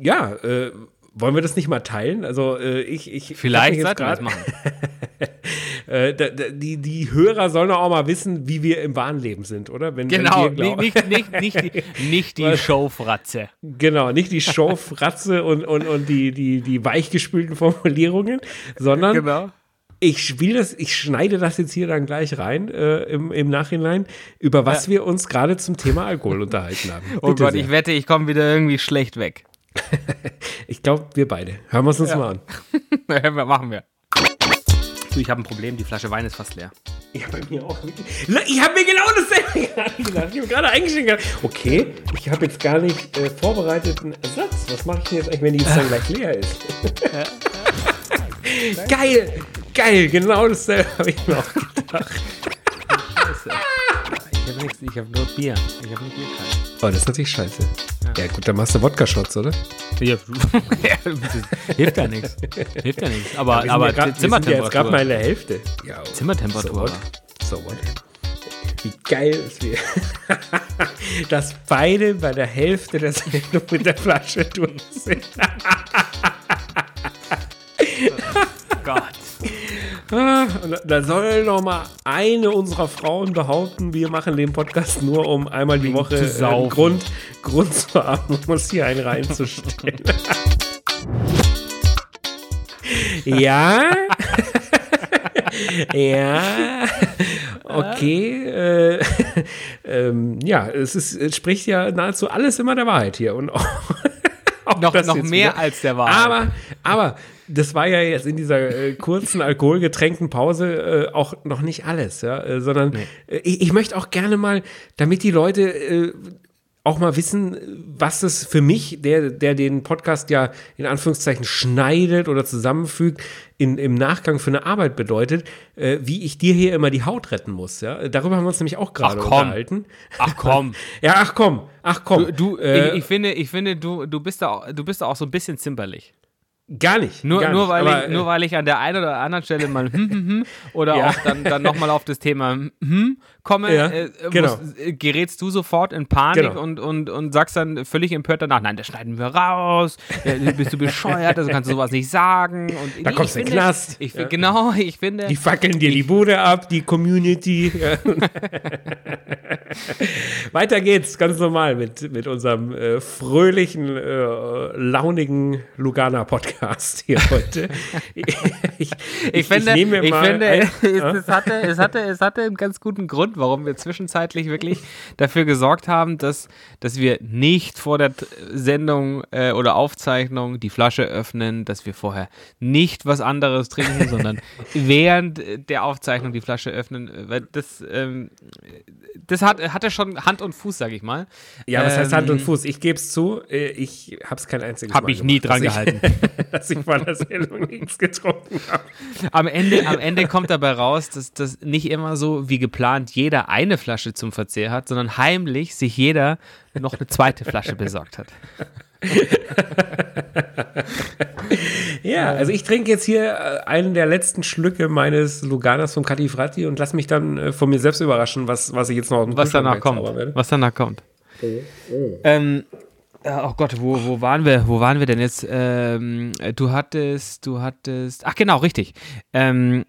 Speaker 1: ja, äh, wollen wir das nicht mal teilen? Also äh, ich, ich
Speaker 2: vielleicht wir das machen.
Speaker 1: äh, da, da, die, die Hörer sollen auch mal wissen, wie wir im wahren Leben sind, oder?
Speaker 2: Wenn, genau, wenn nicht, nicht, nicht, die, nicht die Showfratze.
Speaker 1: Genau, nicht die Showfratze und, und, und die, die, die weichgespülten Formulierungen, sondern genau. ich spiele das, ich schneide das jetzt hier dann gleich rein äh, im, im Nachhinein, über was ja. wir uns gerade zum Thema Alkohol unterhalten haben.
Speaker 2: Oh Bitte oh Gott, sehr. ich wette, ich komme wieder irgendwie schlecht weg.
Speaker 1: ich glaube, wir beide. Hören wir es uns ja. mal
Speaker 2: an. machen wir. Du, ich habe ein Problem, die Flasche Wein ist fast leer.
Speaker 1: Ja, bei mir auch. Ich habe mir genau dasselbe gesagt. Ich habe gerade eingeschenkt. Okay, ich habe jetzt gar nicht äh, vorbereitet Ersatz. Was mache ich denn jetzt eigentlich, wenn die jetzt dann gleich leer ist? geil, geil, genau dasselbe habe ich mir auch gedacht.
Speaker 2: Ich habe nichts, ich habe nur Bier. Ich habe nur Bier kalt.
Speaker 1: Oh, das ist natürlich scheiße. Ja, gut, dann machst du Wodka-Shots, oder?
Speaker 2: Ja, hilft ja nichts. Hilft ja nichts. Aber, ja, aber ja grad, Zimmertemperatur. Ja
Speaker 1: gerade mal in der Hälfte.
Speaker 2: Ja, Zimmertemperatur.
Speaker 1: So what? So what? Wie geil ist wir. Dass beide bei der Hälfte der Sendung mit der Flasche durch sind. oh Gott. Ah, da soll noch mal eine unserer Frauen behaupten, wir machen den Podcast nur, um einmal die Woche äh, Grund, Grund zu haben, um uns hier einen reinzustellen. ja. ja. Okay. Äh, ähm, ja, es, ist, es spricht ja nahezu alles immer der Wahrheit hier. Und auch,
Speaker 2: auch noch, noch mehr wieder. als der Wahrheit.
Speaker 1: Aber, aber das war ja jetzt in dieser äh, kurzen alkoholgetränkten Pause äh, auch noch nicht alles, ja, äh, sondern nee. Äh, ich, ich, möchte auch gerne mal, damit die Leute äh, auch mal wissen, was es für mich, der, der den Podcast ja in Anführungszeichen schneidet oder zusammenfügt, in, im Nachgang für eine Arbeit bedeutet, äh, wie ich dir hier immer die Haut retten muss. Ja? Darüber haben wir uns nämlich auch gerade unterhalten.
Speaker 2: Ach komm.
Speaker 1: ja, ach komm. Ach komm.
Speaker 2: Du, du äh, ich, ich, finde, ich finde du, du, bist da, du bist da auch so ein bisschen zimperlich.
Speaker 1: Gar nicht.
Speaker 2: Nur,
Speaker 1: gar
Speaker 2: nur,
Speaker 1: nicht,
Speaker 2: weil aber, ich, nur äh, weil ich an der einen oder anderen Stelle mal hm, hm, hm, oder ja. auch dann, dann nochmal auf das Thema hm komme, ja, äh, genau. musst, äh, gerätst du sofort in Panik genau. und, und, und sagst dann völlig empört danach, nein, das schneiden wir raus, ja, bist du bescheuert, also kannst du sowas nicht sagen. Und
Speaker 1: da ich, kommst du in den Knast.
Speaker 2: Ich, ja. Genau, ich finde.
Speaker 1: Die fackeln dir die Bude ab, die Community. Weiter geht's, ganz normal mit, mit unserem äh, fröhlichen, äh, launigen Lugana-Podcast. Podcast hier heute.
Speaker 2: ich, ich, ich, finde, ich, ich finde ein, es, hatte, es, hatte, es hatte einen ganz guten Grund, warum wir zwischenzeitlich wirklich dafür gesorgt haben, dass, dass wir nicht vor der Sendung äh, oder Aufzeichnung die Flasche öffnen, dass wir vorher nicht was anderes trinken, sondern während der Aufzeichnung die Flasche öffnen. Weil das, ähm, das hat, hatte schon Hand und Fuß, sage ich mal.
Speaker 1: Ja, was ähm, heißt Hand und ähm, Fuß? Ich gebe es zu, äh, ich habe es kein einziges
Speaker 2: hab Mal ich nie dran gehalten.
Speaker 1: dass ich vor der Sendung nichts getrunken habe.
Speaker 2: Am Ende, am Ende kommt dabei raus, dass das nicht immer so wie geplant jeder eine Flasche zum Verzehr hat, sondern heimlich sich jeder noch eine zweite Flasche besorgt hat.
Speaker 1: ja, also ich trinke jetzt hier äh, einen der letzten Schlücke meines Luganas vom Catifratti und lass mich dann äh, von mir selbst überraschen, was, was ich jetzt noch
Speaker 2: was danach kommt. Was danach kommt. Ähm, oh Gott, wo, wo waren wir? Wo waren wir denn jetzt? Ähm, du hattest, du hattest. Ach genau, richtig. Ähm,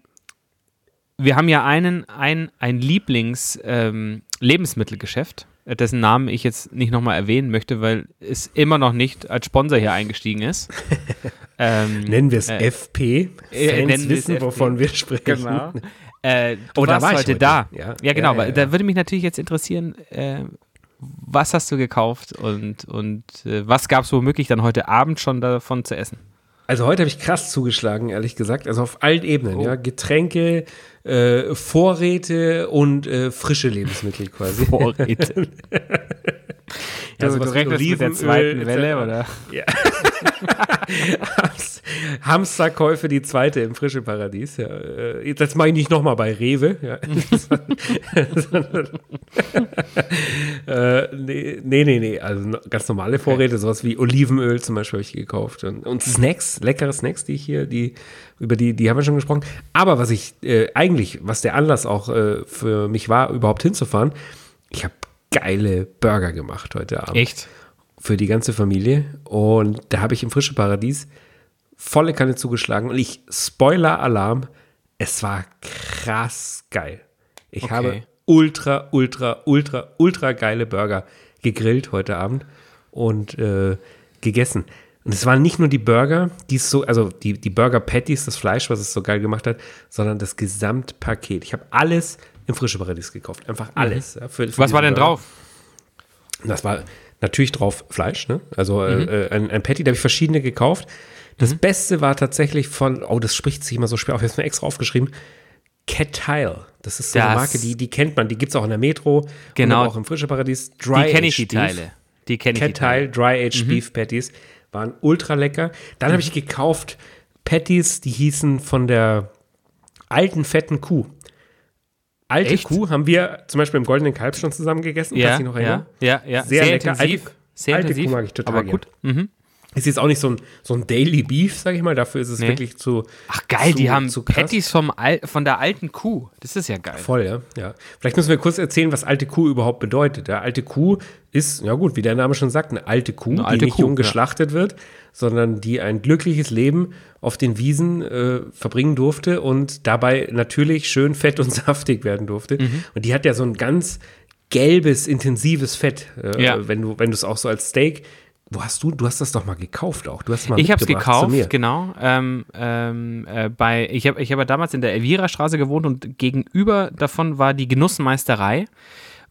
Speaker 2: wir haben ja einen, ein, ein Lieblings-Lebensmittelgeschäft. Ähm, dessen Namen ich jetzt nicht nochmal erwähnen möchte, weil es immer noch nicht als Sponsor hier eingestiegen ist.
Speaker 1: ähm, nennen wir es äh, FP. Äh, Fans wissen, wovon wir sprechen.
Speaker 2: Genau. Äh, du oh, warst war heute, heute, da. Ja, ja genau. Ja, ja, da würde mich natürlich jetzt interessieren, äh, was hast du gekauft und, und äh, was gab es womöglich dann heute Abend schon davon zu essen?
Speaker 1: Also heute habe ich krass zugeschlagen, ehrlich gesagt. Also auf allen Ebenen, oh. ja. Getränke, äh, Vorräte und äh, frische Lebensmittel quasi. Vorräte.
Speaker 2: ja, so du rechnest mit der zweiten Welle, oder? Ja.
Speaker 1: Hamsterkäufe, die zweite im frische Paradies. Ja. Äh, das mache ich nicht nochmal bei Rewe. Ja. äh, nee, nee, nee, Also ganz normale Vorräte, sowas wie Olivenöl zum Beispiel habe ich gekauft. Und, und, Snacks, leckere Snacks, die ich hier, die, über die, die haben wir schon gesprochen. Aber was ich äh, eigentlich, was der Anlass auch äh, für mich war, überhaupt hinzufahren, ich habe geile Burger gemacht heute Abend.
Speaker 2: Echt?
Speaker 1: Für die ganze Familie. Und da habe ich im Frische Paradies volle Kanne zugeschlagen. Und ich, Spoiler-Alarm, es war krass geil. Ich okay. habe ultra, ultra, ultra, ultra geile Burger gegrillt heute Abend und äh, gegessen. Und es waren nicht nur die Burger, die so, also die, die Burger Patties, das Fleisch, was es so geil gemacht hat, sondern das Gesamtpaket. Ich habe alles im Frische Paradies gekauft. Einfach mhm. alles. Mhm. Ja,
Speaker 2: für, für was war denn Burger. drauf?
Speaker 1: Das war natürlich drauf Fleisch, ne? Also äh, mhm. äh, ein, ein Patty, da habe ich verschiedene gekauft. Das mhm. Beste war tatsächlich von, oh, das spricht sich immer so schwer auf, ich habe es mir extra aufgeschrieben. Cat Tile. Das ist so das eine Marke, die, die kennt man, die gibt es auch in der Metro.
Speaker 2: Genau.
Speaker 1: auch im Frische Paradies.
Speaker 2: Dry die kenne ich die Teile.
Speaker 1: Die kenne ich Cat Tile, Dry Aged mhm. Beef Patties. Waren ultra lecker. Dann mhm. habe ich gekauft Patties, die hießen von der alten fetten Kuh. Alte Echt? Kuh haben wir zum Beispiel im Goldenen Kalb schon zusammen gegessen.
Speaker 2: Ja, noch ja, ja, ja.
Speaker 1: Sehr, Sehr lecker.
Speaker 2: Intensiv. Alte, Sehr
Speaker 1: alte
Speaker 2: intensiv,
Speaker 1: Kuh mag ich total aber gut. Mhm. Ist jetzt auch nicht so ein, so ein Daily Beef, sag ich mal. Dafür ist es nee. wirklich zu.
Speaker 2: Ach geil, zu, die haben zu Patties vom Al von der alten Kuh. Das ist ja geil.
Speaker 1: Voll, ja. ja. Vielleicht müssen wir kurz erzählen, was alte Kuh überhaupt bedeutet. Der alte Kuh ist, ja gut, wie der Name schon sagt, eine alte Kuh, eine alte die nicht Kuh, jung geschlachtet ja. wird, sondern die ein glückliches Leben auf den Wiesen äh, verbringen durfte und dabei natürlich schön fett und saftig werden durfte. Mhm. Und die hat ja so ein ganz gelbes, intensives Fett, äh, ja. wenn du wenn du es auch so als Steak wo hast du, du hast das doch mal gekauft auch. Du hast mal
Speaker 2: ich habe es gekauft, genau. Ähm, ähm, äh, bei, ich habe ich hab damals in der Elvira-Straße gewohnt und gegenüber davon war die Genussmeisterei.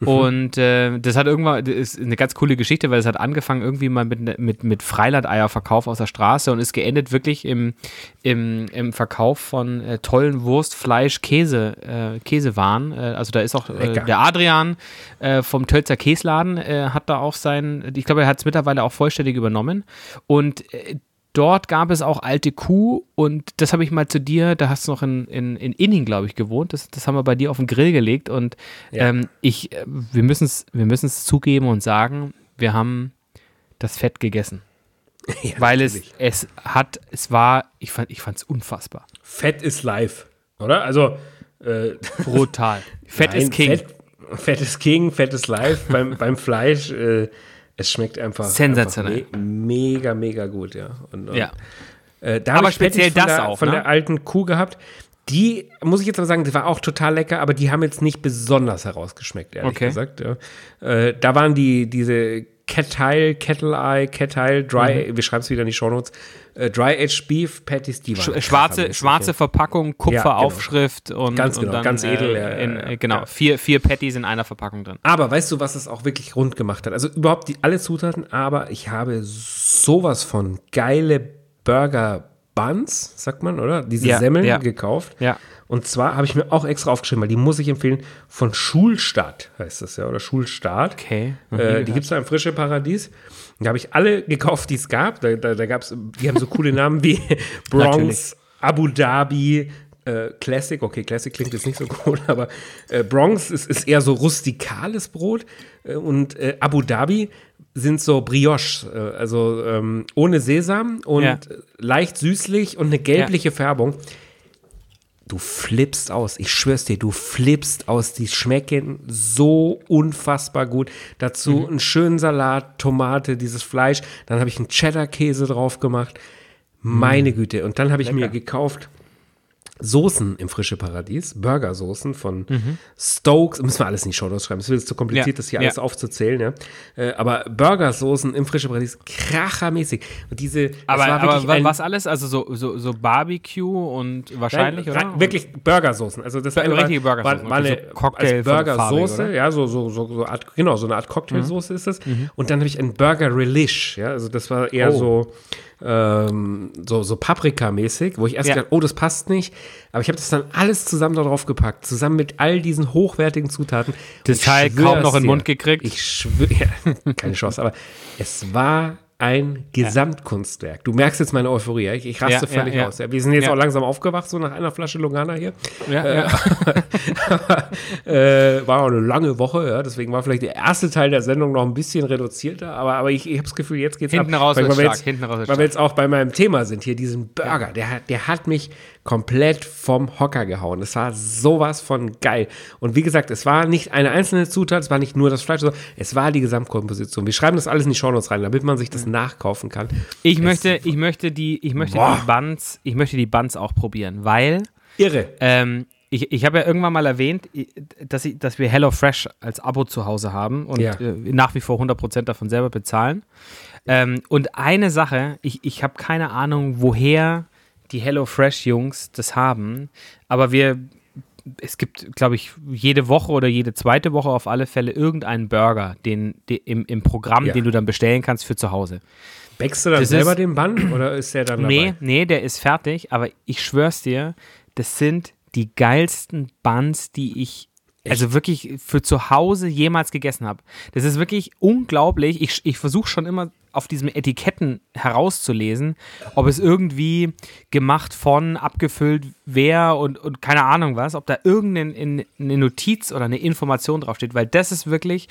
Speaker 2: Mhm. Und äh, das hat irgendwann, das ist eine ganz coole Geschichte, weil es hat angefangen irgendwie mal mit, mit, mit Freilandeierverkauf aus der Straße und ist geendet wirklich im, im, im Verkauf von äh, tollen Wurst, Fleisch, Käse, äh, Käsewaren. Äh, also da ist auch äh, der Adrian äh, vom Tölzer Käsladen hat da auch sein, ich glaube, er hat es mittlerweile auch vollständig übernommen. Und Dort gab es auch alte Kuh und das habe ich mal zu dir, da hast du noch in, in, in Inning, glaube ich, gewohnt. Das, das haben wir bei dir auf den Grill gelegt und ja. ähm, ich, äh, wir müssen es wir zugeben und sagen, wir haben das Fett gegessen. Ja, Weil es, es hat, es war, ich fand es unfassbar.
Speaker 1: Fett ist live, oder? Also
Speaker 2: äh, brutal. Fett Nein, ist King.
Speaker 1: Fett, Fett, ist King, Fett ist live. beim, beim Fleisch äh, es schmeckt einfach,
Speaker 2: sensationell.
Speaker 1: Einfach me mega, mega gut, ja.
Speaker 2: Und, und ja.
Speaker 1: Äh, da aber speziell das der, auch. Von ne? der alten Kuh gehabt. Die, muss ich jetzt aber sagen, die war auch total lecker, aber die haben jetzt nicht besonders herausgeschmeckt, ehrlich okay. gesagt. Ja. Äh, da waren die, diese Kettle, Kettle Eye, Kettle, Dry, mhm. wir schreiben es wieder in die Shownotes. Äh, Dry Aged Beef Patties, die waren
Speaker 2: schwarze, schwarze Verpackung, Kupferaufschrift ja, genau. und
Speaker 1: ganz
Speaker 2: genau,
Speaker 1: und dann, ganz edel.
Speaker 2: Äh, in, äh, genau, vier, vier Patties in einer Verpackung drin.
Speaker 1: Aber weißt du, was es auch wirklich rund gemacht hat? Also überhaupt die, alle Zutaten, aber ich habe sowas von geile Burger Buns, sagt man, oder? Diese ja, Semmeln ja. gekauft.
Speaker 2: Ja.
Speaker 1: Und zwar habe ich mir auch extra aufgeschrieben, weil die muss ich empfehlen, von Schulstadt heißt das ja, oder Schulstaat.
Speaker 2: Okay.
Speaker 1: Äh, die gibt es da im Frische Paradies. Da habe ich alle gekauft, die es gab. Da, da, da gab es, die haben so coole Namen wie Bronx, Abu Dhabi, äh, Classic, okay, Classic klingt jetzt nicht so cool, aber äh, Bronx ist, ist, eher so rustikales Brot äh, und äh, Abu Dhabi sind so Brioche, äh, also ähm, ohne Sesam und ja. leicht süßlich und eine gelbliche ja. Färbung. Du flippst aus, ich schwör's dir, du flippst aus. Die schmecken so unfassbar gut. Dazu mhm. einen schönen Salat, Tomate, dieses Fleisch. Dann habe ich einen Cheddar-Käse drauf gemacht. Meine mhm. Güte. Und dann habe ich Lecker. mir gekauft Soßen im Frische Paradies, Burgersoßen von mhm. Stokes, müssen wir alles in die Show schreiben, es wird zu kompliziert, ja. das hier ja. alles aufzuzählen, ja. Äh, aber Burgersoßen im Frische Paradies, krachermäßig. Und diese,
Speaker 2: aber, aber was alles? Also so, so, so Barbecue und wahrscheinlich, Nein,
Speaker 1: oder? Wirklich Burgersoßen. Also das
Speaker 2: war richtige Burgersoßen.
Speaker 1: War, war eine so Cocktail Burgersoße, ja, so, so, so, so Art, genau, so eine Art Cocktailsoße mhm. ist das. Mhm. Und dann habe ich ein Burger Relish, ja, also das war eher oh. so ähm, so, so Paprika-mäßig, wo ich erst ja. gedacht, oh, das passt nicht. Aber ich habe das dann alles zusammen darauf gepackt, zusammen mit all diesen hochwertigen Zutaten.
Speaker 2: Das Teil kaum noch in den Mund gekriegt.
Speaker 1: Ich schwöre, ja, keine Chance, aber es war ein Gesamtkunstwerk. Du merkst jetzt meine Euphorie. Ich, ich raste ja, völlig ja, aus. Wir sind jetzt auch langsam aufgewacht, so nach einer Flasche Lugana hier. Äh, äh, war auch eine lange Woche, ja, deswegen war vielleicht der erste Teil der Sendung noch ein bisschen reduzierter, aber, aber ich, ich habe das Gefühl, jetzt geht's
Speaker 2: Hinten
Speaker 1: ab.
Speaker 2: Raus
Speaker 1: weil,
Speaker 2: weil,
Speaker 1: wir jetzt, Hinten raus weil wir jetzt auch bei meinem Thema sind, hier diesen Burger, der, der hat mich komplett vom Hocker gehauen. Es war sowas von geil. Und wie gesagt, es war nicht eine einzelne Zutat, es war nicht nur das Fleisch, es war die Gesamtkomposition. Wir schreiben das alles in die Shownotes rein, damit man sich das nachkaufen kann.
Speaker 2: Ich es möchte, ich möchte die, ich möchte die Buns, ich möchte die Buns auch probieren, weil
Speaker 1: irre.
Speaker 2: Ähm, ich, ich habe ja irgendwann mal erwähnt, dass, ich, dass wir HelloFresh als Abo zu Hause haben und ja. äh, nach wie vor 100% davon selber bezahlen. Ähm, und eine Sache, ich, ich habe keine Ahnung, woher die HelloFresh-Jungs das haben, aber wir, es gibt, glaube ich, jede Woche oder jede zweite Woche auf alle Fälle irgendeinen Burger, den, den im, im Programm, ja. den du dann bestellen kannst für zu Hause.
Speaker 1: Bäckst du dann das selber ist, den Bann oder ist der dann dabei?
Speaker 2: Nee, nee, der ist fertig, aber ich schwör's dir, das sind die geilsten Buns, die ich Echt? Also wirklich für zu Hause jemals gegessen habe. Das ist wirklich unglaublich. Ich, ich versuche schon immer auf diesen Etiketten herauszulesen, ob es irgendwie gemacht von, abgefüllt, wer und, und keine Ahnung was, ob da irgendeine Notiz oder eine Information draufsteht, weil das ist wirklich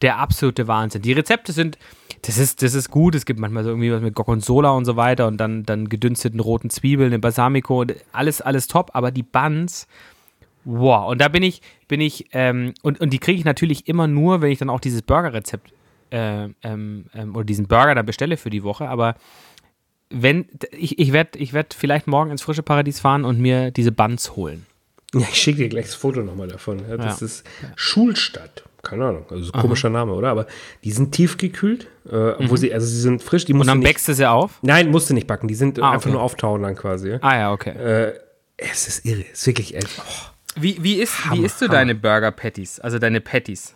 Speaker 2: der absolute Wahnsinn. Die Rezepte sind, das ist, das ist gut. Es gibt manchmal so irgendwie was mit Gorgonzola und so weiter und dann, dann gedünsteten roten Zwiebeln, den Balsamico und alles, alles top, aber die Buns, Wow, und da bin ich, bin ich, ähm, und, und die kriege ich natürlich immer nur, wenn ich dann auch dieses Burger-Rezept äh, ähm, ähm, oder diesen Burger dann bestelle für die Woche. Aber wenn, ich, ich werde ich werd vielleicht morgen ins frische Paradies fahren und mir diese Buns holen.
Speaker 1: Ja, ich schicke dir gleich das Foto nochmal davon. Ja, das ja. ist Schulstadt. Keine Ahnung, also komischer. Name, oder? Aber die sind tiefgekühlt, äh, mhm. wo sie, also sie sind frisch. Die
Speaker 2: und dann backst du sie auf?
Speaker 1: Nein, musst du nicht backen. Die sind ah, einfach nur auftauen dann quasi.
Speaker 2: Ah ja, okay.
Speaker 1: Äh, es ist irre, es ist wirklich. Äh, oh.
Speaker 2: Wie, wie, isst, Hammer, wie isst du Hammer. deine Burger Patties? Also deine Patties?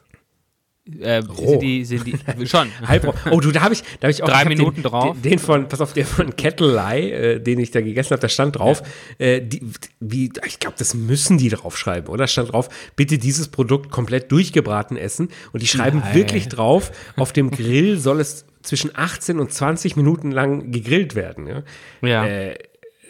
Speaker 2: Äh, sind die, sind die, schon.
Speaker 1: Halb oh, du, da habe ich, da hab ich auch
Speaker 2: drei Minuten
Speaker 1: den,
Speaker 2: drauf.
Speaker 1: Den, von, pass auf, der von Kettlei, äh, den ich da gegessen habe, da stand drauf, ja. äh, die, wie, ich glaube, das müssen die draufschreiben, oder? Stand drauf, bitte dieses Produkt komplett durchgebraten essen. Und die schreiben Nein. wirklich drauf, auf dem Grill soll es zwischen 18 und 20 Minuten lang gegrillt werden. Ja.
Speaker 2: ja.
Speaker 1: Äh,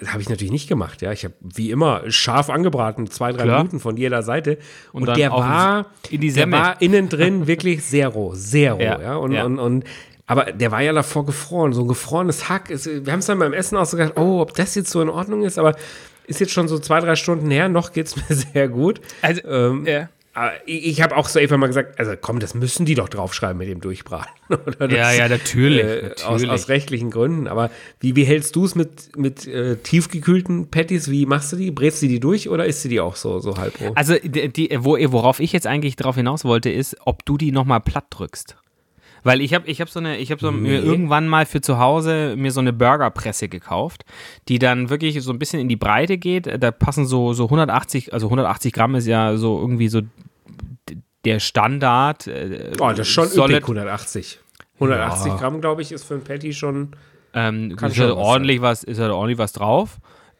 Speaker 1: habe ich natürlich nicht gemacht, ja. Ich habe wie immer scharf angebraten, zwei, drei Klar. Minuten von jeder Seite. Und, und der war, in die der war innen drin wirklich sehr roh, sehr roh, ja. ja? Und, ja. Und, und, aber der war ja davor gefroren, so ein gefrorenes Hack. Ist, wir haben es dann beim Essen auch so gedacht, oh, ob das jetzt so in Ordnung ist, aber ist jetzt schon so zwei, drei Stunden her, noch geht es mir sehr gut.
Speaker 2: Also, ähm, ja.
Speaker 1: Ich, ich habe auch so einfach mal gesagt, also komm, das müssen die doch draufschreiben mit dem Durchbraten.
Speaker 2: Das, ja, ja, natürlich. Äh,
Speaker 1: natürlich. Aus, aus, rechtlichen Gründen. Aber wie, wie hältst du es mit, mit äh, tiefgekühlten Patties? Wie machst du die? Brätst du die durch oder isst du die auch so, so halb roh?
Speaker 2: Also, die, die, wo, worauf ich jetzt eigentlich drauf hinaus wollte, ist, ob du die nochmal platt drückst. Weil ich habe ich hab so eine, ich habe so nee. mir irgendwann mal für zu Hause mir so eine Burgerpresse gekauft, die dann wirklich so ein bisschen in die Breite geht. Da passen so, so 180, also 180 Gramm ist ja so irgendwie so der Standard.
Speaker 1: Äh, oh, das ist schon üppig, 180. 180 ja. Gramm, glaube ich, ist für ein Patty schon.
Speaker 2: Ähm, ist, halt ordentlich was, ist halt ordentlich was drauf.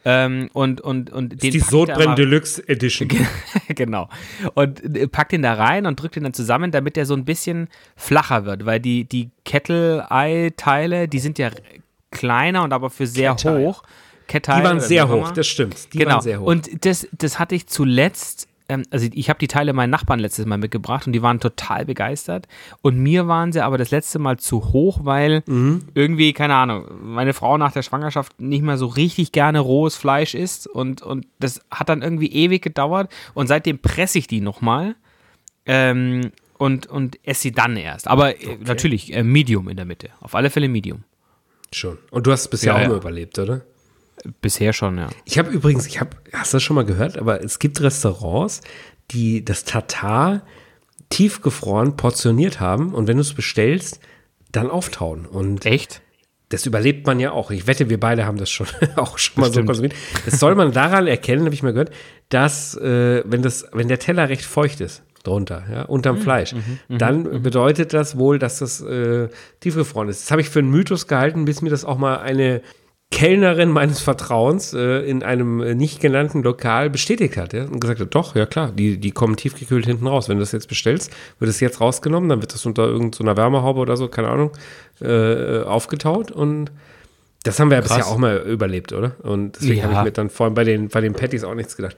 Speaker 2: Ähm, und, und, und
Speaker 1: den die Sodbrennen Deluxe Edition.
Speaker 2: genau. Und äh, packt den da rein und drückt den dann zusammen, damit der so ein bisschen flacher wird, weil die, die Kettle-Ei-Teile, die sind ja kleiner und aber für sehr Kettle. hoch.
Speaker 1: Kettle, die waren sehr hoch, das stimmt.
Speaker 2: Die genau. Und das, das hatte ich zuletzt ähm, also ich habe die Teile meinen Nachbarn letztes Mal mitgebracht und die waren total begeistert. Und mir waren sie aber das letzte Mal zu hoch, weil mhm. irgendwie, keine Ahnung, meine Frau nach der Schwangerschaft nicht mehr so richtig gerne rohes Fleisch isst und, und das hat dann irgendwie ewig gedauert und seitdem presse ich die nochmal. Ähm, und, und esse sie dann erst. Aber äh, okay. natürlich äh, Medium in der Mitte. Auf alle Fälle Medium.
Speaker 1: Schon. Und du hast es bisher ja, auch ja. überlebt, oder?
Speaker 2: Bisher schon, ja.
Speaker 1: Ich habe übrigens, ich habe, hast du das schon mal gehört, aber es gibt Restaurants, die das Tatar tiefgefroren portioniert haben und wenn du es bestellst, dann auftauen. Und
Speaker 2: Echt?
Speaker 1: Das überlebt man ja auch. Ich wette, wir beide haben das schon auch schon mal Bestimmt. so konsumiert. Das soll man daran erkennen, habe ich mal gehört, dass äh, wenn das, wenn der Teller recht feucht ist, drunter, ja, unterm mhm. Fleisch, mhm. mhm. dann mhm. bedeutet das wohl, dass das äh, tiefgefroren ist. Das habe ich für einen Mythos gehalten, bis mir das auch mal eine Kellnerin meines Vertrauens äh, in einem äh, nicht genannten Lokal bestätigt hat ja, und gesagt hat, doch, ja klar, die, die kommen tiefgekühlt hinten raus. Wenn du das jetzt bestellst, wird es jetzt rausgenommen, dann wird das unter irgendeiner so Wärmehaube oder so, keine Ahnung, äh, aufgetaut und das haben wir ja Krass. bisher auch mal überlebt, oder? Und deswegen ja. habe ich mir dann vor allem bei den, bei den Patties auch nichts gedacht.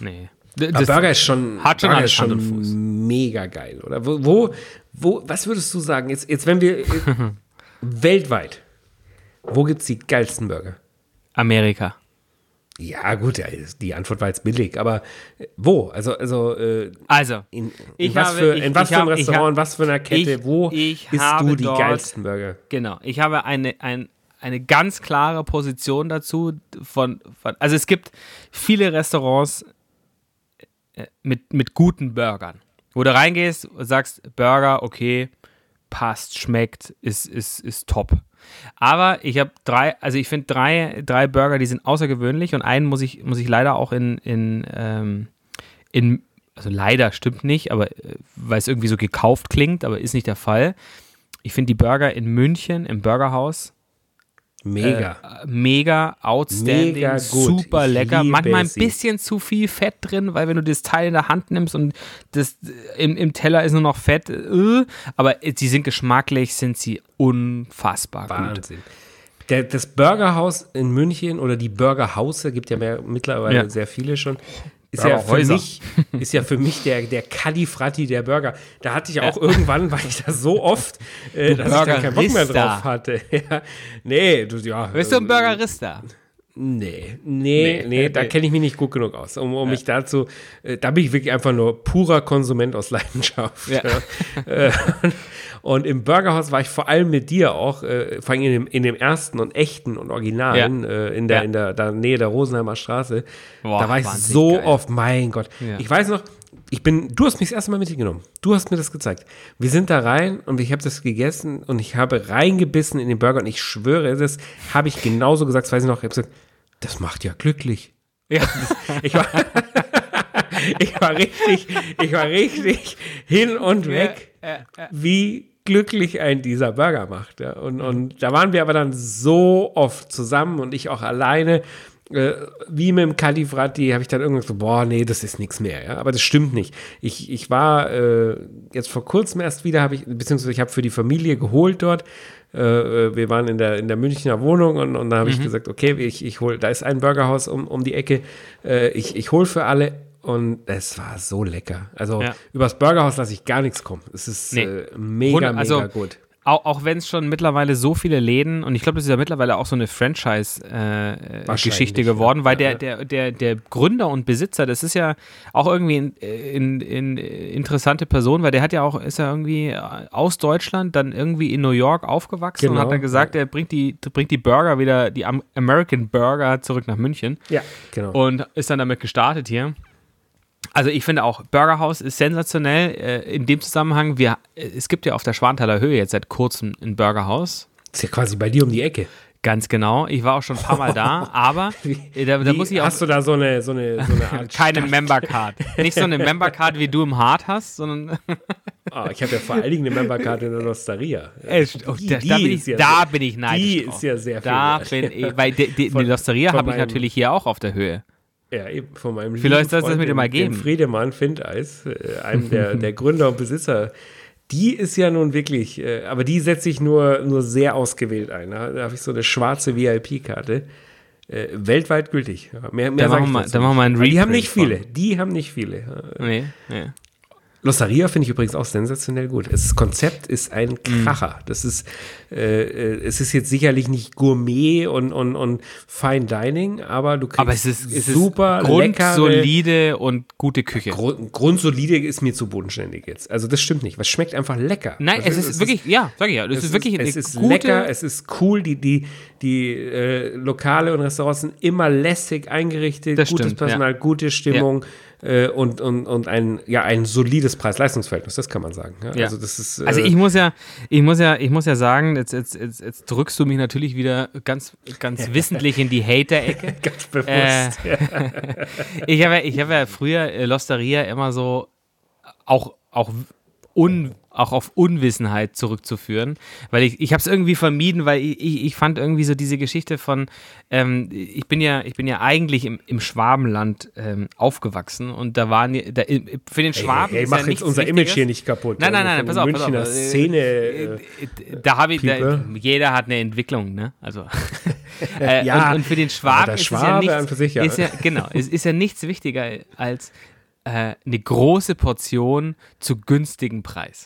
Speaker 2: Nee.
Speaker 1: Das Burger ist schon, hat schon, Burger ist schon mega geil, oder? Wo, wo, wo, was würdest du sagen, jetzt, jetzt wenn wir weltweit wo gibt es die geilsten Burger?
Speaker 2: Amerika.
Speaker 1: Ja, gut, die Antwort war jetzt billig, aber äh, wo? Also, also,
Speaker 2: äh, also
Speaker 1: in, in was, habe, für, in ich, was für einem Restaurant, in was für einer Kette,
Speaker 2: ich,
Speaker 1: wo
Speaker 2: ich
Speaker 1: isst du die dort, geilsten Burger?
Speaker 2: Genau, ich habe eine, ein, eine ganz klare Position dazu. Von, von, also, es gibt viele Restaurants äh, mit, mit guten Burgern, wo du reingehst und sagst: Burger, okay, passt, schmeckt, ist, ist, ist top. Aber ich habe drei, also ich finde drei, drei Burger, die sind außergewöhnlich und einen muss ich, muss ich leider auch in, in, ähm, in also leider stimmt nicht, aber äh, weil es irgendwie so gekauft klingt, aber ist nicht der Fall. Ich finde die Burger in München im Burgerhaus
Speaker 1: Mega.
Speaker 2: Äh, mega, outstanding, mega super lecker. Manchmal ein bisschen zu viel Fett drin, weil wenn du das Teil in der Hand nimmst und das im, im Teller ist nur noch Fett, äh, aber sie sind geschmacklich, sind sie unfassbar
Speaker 1: Wahnsinn. gut. Der, das Burgerhaus in München oder die Burgerhause, gibt ja mehr, mittlerweile ja. sehr viele schon, ist ja, für mich, ist ja für mich der, der Kadifratti der Burger. Da hatte ich auch irgendwann, war ich da so oft, äh, dass ich da keinen Bock mehr drauf hatte. ja. Nee, du, ja.
Speaker 2: Bist du ein Burgerista?
Speaker 1: Nee, nee, nee, nee, da kenne ich mich nicht gut genug aus, um, um ja. mich dazu, äh, da bin ich wirklich einfach nur purer Konsument aus Leidenschaft. Ja. Äh, und im Burgerhaus war ich vor allem mit dir auch, äh, vor allem in dem, in dem ersten und echten und originalen, ja. äh, in der, ja. in der, der Nähe der Rosenheimer Straße. Boah, da war ich so geil. oft, mein Gott. Ja. Ich weiß noch, ich bin, du hast mich das erste Mal mitgenommen. Du hast mir das gezeigt. Wir sind da rein und ich habe das gegessen und ich habe reingebissen in den Burger und ich schwöre, das habe ich genauso gesagt, das weiß ich noch, ich habe gesagt, das macht ja glücklich. Ja. ich war, ich war richtig, ich war richtig hin und weg, wie glücklich ein dieser Burger macht. Ja. Und, und da waren wir aber dann so oft zusammen und ich auch alleine. Äh, wie mit dem Califratti habe ich dann irgendwann so, boah, nee, das ist nichts mehr. Ja? Aber das stimmt nicht. Ich, ich war äh, jetzt vor kurzem erst wieder, habe ich, beziehungsweise ich habe für die Familie geholt dort. Äh, äh wir waren in der, in der Münchner Wohnung und, und da habe mhm. ich gesagt, okay, ich, ich hole, da ist ein Burgerhaus um, um die Ecke. Äh, ich ich hole für alle und es war so lecker. Also ja. übers Burgerhaus lasse ich gar nichts kommen. Es ist nee. äh, mega, mega also, gut.
Speaker 2: Auch, auch wenn es schon mittlerweile so viele Läden, und ich glaube, das ist ja mittlerweile auch so eine Franchise-Geschichte äh, geworden, ja, weil der, der, der, der Gründer und Besitzer, das ist ja auch irgendwie eine in, in, interessante Person, weil der hat ja auch, ist ja irgendwie aus Deutschland, dann irgendwie in New York aufgewachsen genau, und hat dann gesagt, er bringt die, bringt die Burger wieder, die American Burger zurück nach München.
Speaker 1: Ja, genau.
Speaker 2: Und ist dann damit gestartet hier. Also ich finde auch, Burgerhaus ist sensationell. Äh, in dem Zusammenhang, wir, es gibt ja auf der Schwanthaler Höhe jetzt seit kurzem ein Burgerhaus.
Speaker 1: Ist ja quasi bei dir um die Ecke.
Speaker 2: Ganz genau. Ich war auch schon ein paar Mal da, aber
Speaker 1: wie, da, da muss ich auch. Hast du da so eine, so eine, so eine
Speaker 2: Art Keine Member-Card. Nicht so eine Member-Card, wie du im Hard hast, sondern.
Speaker 1: oh, ich habe ja vor allen Dingen eine Member-Card in der Losteria.
Speaker 2: Oh, die, da, da, bin ich, ja da bin ich neidisch.
Speaker 1: Die ist ja sehr
Speaker 2: viel. Da bin ich, weil die, die, die Losteria habe ich natürlich hier auch auf der Höhe.
Speaker 1: Ja, eben von meinem
Speaker 2: Vielleicht soll es das mit dir mal geben.
Speaker 1: Friedemann Findeis, äh, einem der, der Gründer und Besitzer die ist ja nun wirklich, äh, aber die setze ich nur, nur sehr ausgewählt ein. Da, da habe ich so eine schwarze VIP-Karte. Äh, weltweit gültig.
Speaker 2: Mehr, mehr da, machen wir, da machen wir ein
Speaker 1: Die haben nicht viele. Die haben nicht viele.
Speaker 2: Nee, nee.
Speaker 1: Losteria finde ich übrigens auch sensationell gut. Das Konzept ist ein mhm. Kracher. Das ist, äh, äh, es ist jetzt sicherlich nicht Gourmet und, und, und Fine Dining, aber du kriegst
Speaker 2: aber es ist, es super ist grundsolide und gute Küche.
Speaker 1: Grund, grundsolide ist mir zu bodenständig jetzt. Also das stimmt nicht. Was schmeckt einfach lecker.
Speaker 2: Nein,
Speaker 1: also,
Speaker 2: es, ist, ist wirklich, ja, sag ich ja, es, ist wirklich
Speaker 1: es ist lecker, es ist cool. Die, die, die äh, Lokale und Restaurants sind immer lässig eingerichtet,
Speaker 2: das
Speaker 1: gutes
Speaker 2: stimmt,
Speaker 1: Personal,
Speaker 2: ja.
Speaker 1: gute Stimmung. Ja äh, und, und, und ein, ja, ein solides Preis-Leistungs-Verhältnis, das kann man sagen. Ja?
Speaker 2: Ja. Also, das ist, äh also ich muss ja, ich muss ja, ich muss ja sagen, jetzt, jetzt, jetzt, jetzt drückst du mich natürlich wieder ganz, ganz wissentlich in die Hater-Ecke.
Speaker 1: ganz bewusst. Äh,
Speaker 2: ich habe ja, ich hab ja früher äh, Losteria immer so auch, auch un, auch auf Unwissenheit zurückzuführen, weil ich, ich habe es irgendwie vermieden, weil ich, ich, ich, fand irgendwie so diese Geschichte von, ähm, ich bin ja, ich bin ja eigentlich im, im Schwabenland ähm, aufgewachsen und da waren, da, für den Schwaben
Speaker 1: hey, hey, hey mach ja jetzt unser Image hier nicht kaputt.
Speaker 2: Nein, nein, nein, pass auf, pass auf.
Speaker 1: Szene, äh,
Speaker 2: äh, da habe ich, da, jeder hat eine Entwicklung, ne, also äh, ja, und, und, für den Schwaben ist
Speaker 1: Schwabe
Speaker 2: ja nichts,
Speaker 1: sich, ja.
Speaker 2: Ist ja, genau, es ist ja nichts wichtiger als äh, eine große Portion zu günstigen Preis.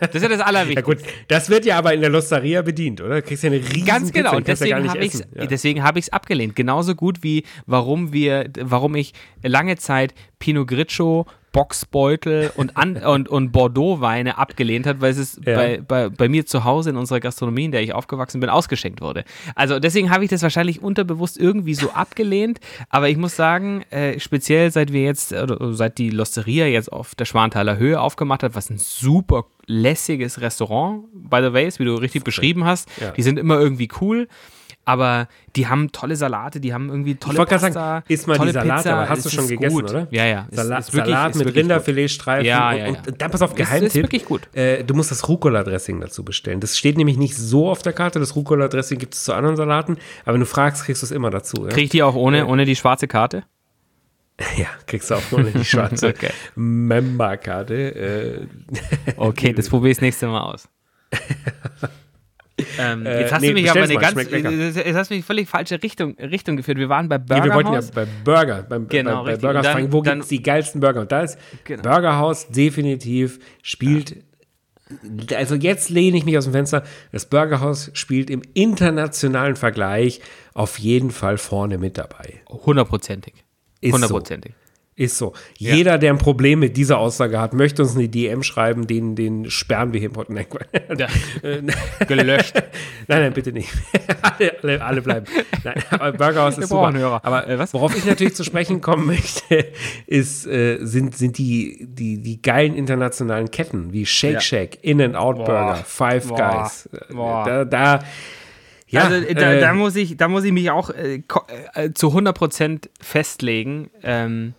Speaker 2: Das ist ja das Allerwichtigste. ja gut,
Speaker 1: das wird ja aber in der Losteria bedient, oder? Du kriegst ja eine riesen
Speaker 2: Ganz genau,
Speaker 1: Pizza,
Speaker 2: und deswegen habe ich es ja. deswegen hab abgelehnt. Genauso gut wie warum wir, warum ich lange Zeit Pinot Grigio Boxbeutel und, An und, und Bordeaux-Weine abgelehnt hat, weil es ja. bei, bei, bei mir zu Hause in unserer Gastronomie, in der ich aufgewachsen bin, ausgeschenkt wurde. Also deswegen habe ich das wahrscheinlich unterbewusst irgendwie so abgelehnt. Aber ich muss sagen, äh, speziell seit wir jetzt, oder seit die Losteria jetzt auf der Schwanthaler Höhe aufgemacht hat, was ein super lässiges Restaurant, by the way, ist, wie du richtig beschrieben hast. Ja. Die sind immer irgendwie cool aber die haben tolle Salate, die haben irgendwie tolle
Speaker 1: ich Pasta, sagen, isst mal die Salate, Pizza, aber hast du schon gegessen, gut. oder?
Speaker 2: Ja, ja.
Speaker 1: Sala ist, ist wirklich, Salat mit Rinderfiletstreifen
Speaker 2: ja, ja,
Speaker 1: und, und, dann pass auf, Geheimtipp.
Speaker 2: Ist, ist wirklich gut.
Speaker 1: Äh, du musst das Rucola-Dressing dazu bestellen. Das steht nämlich nicht so auf der Karte, das Rucola-Dressing gibt es zu anderen Salaten, aber wenn du fragst, kriegst du es immer dazu. Ja?
Speaker 2: Krieg ich die auch ohne, ohne die schwarze Karte?
Speaker 1: Ja, kriegst du auch ohne die schwarze okay. Member-Karte. Äh.
Speaker 2: okay, das probiere ich das nächste Mal aus. Ähm, äh, jetzt hast äh, nee, du mich aber eine ganz, jetzt hast du mich völlig falsche Richtung, Richtung geführt. Wir waren bei Burger nee, wir wollten ja
Speaker 1: bei Burger, beim,
Speaker 2: genau,
Speaker 1: bei, bei Burger fragen, wo gibt es die geilsten Burger? Und da ist genau. Burgerhaus definitiv spielt ja. also jetzt lehne ich mich aus dem Fenster. Das Burgerhaus spielt im internationalen Vergleich auf jeden Fall vorne mit dabei.
Speaker 2: Hundertprozentig. Hundertprozentig. So.
Speaker 1: Ist so. Ja. Jeder, der ein Problem mit dieser Aussage hat, möchte uns eine DM schreiben, den, den sperren wir hier im Nein,
Speaker 2: ja. Gelöscht.
Speaker 1: nein, nein, bitte nicht. alle, alle, alle, bleiben. Nein, aber Burgerhaus ist super.
Speaker 2: Hörer.
Speaker 1: Aber äh, worauf ich natürlich zu sprechen kommen möchte, ist, äh, sind, sind die, die, die geilen internationalen Ketten wie Shake ja. Shack, In-N-Out Burger, Five Boah. Guys.
Speaker 2: Boah.
Speaker 1: Da, da ja,
Speaker 2: also da, äh, da, muss ich, da muss ich mich auch äh, äh zu 100% festlegen. Ähm,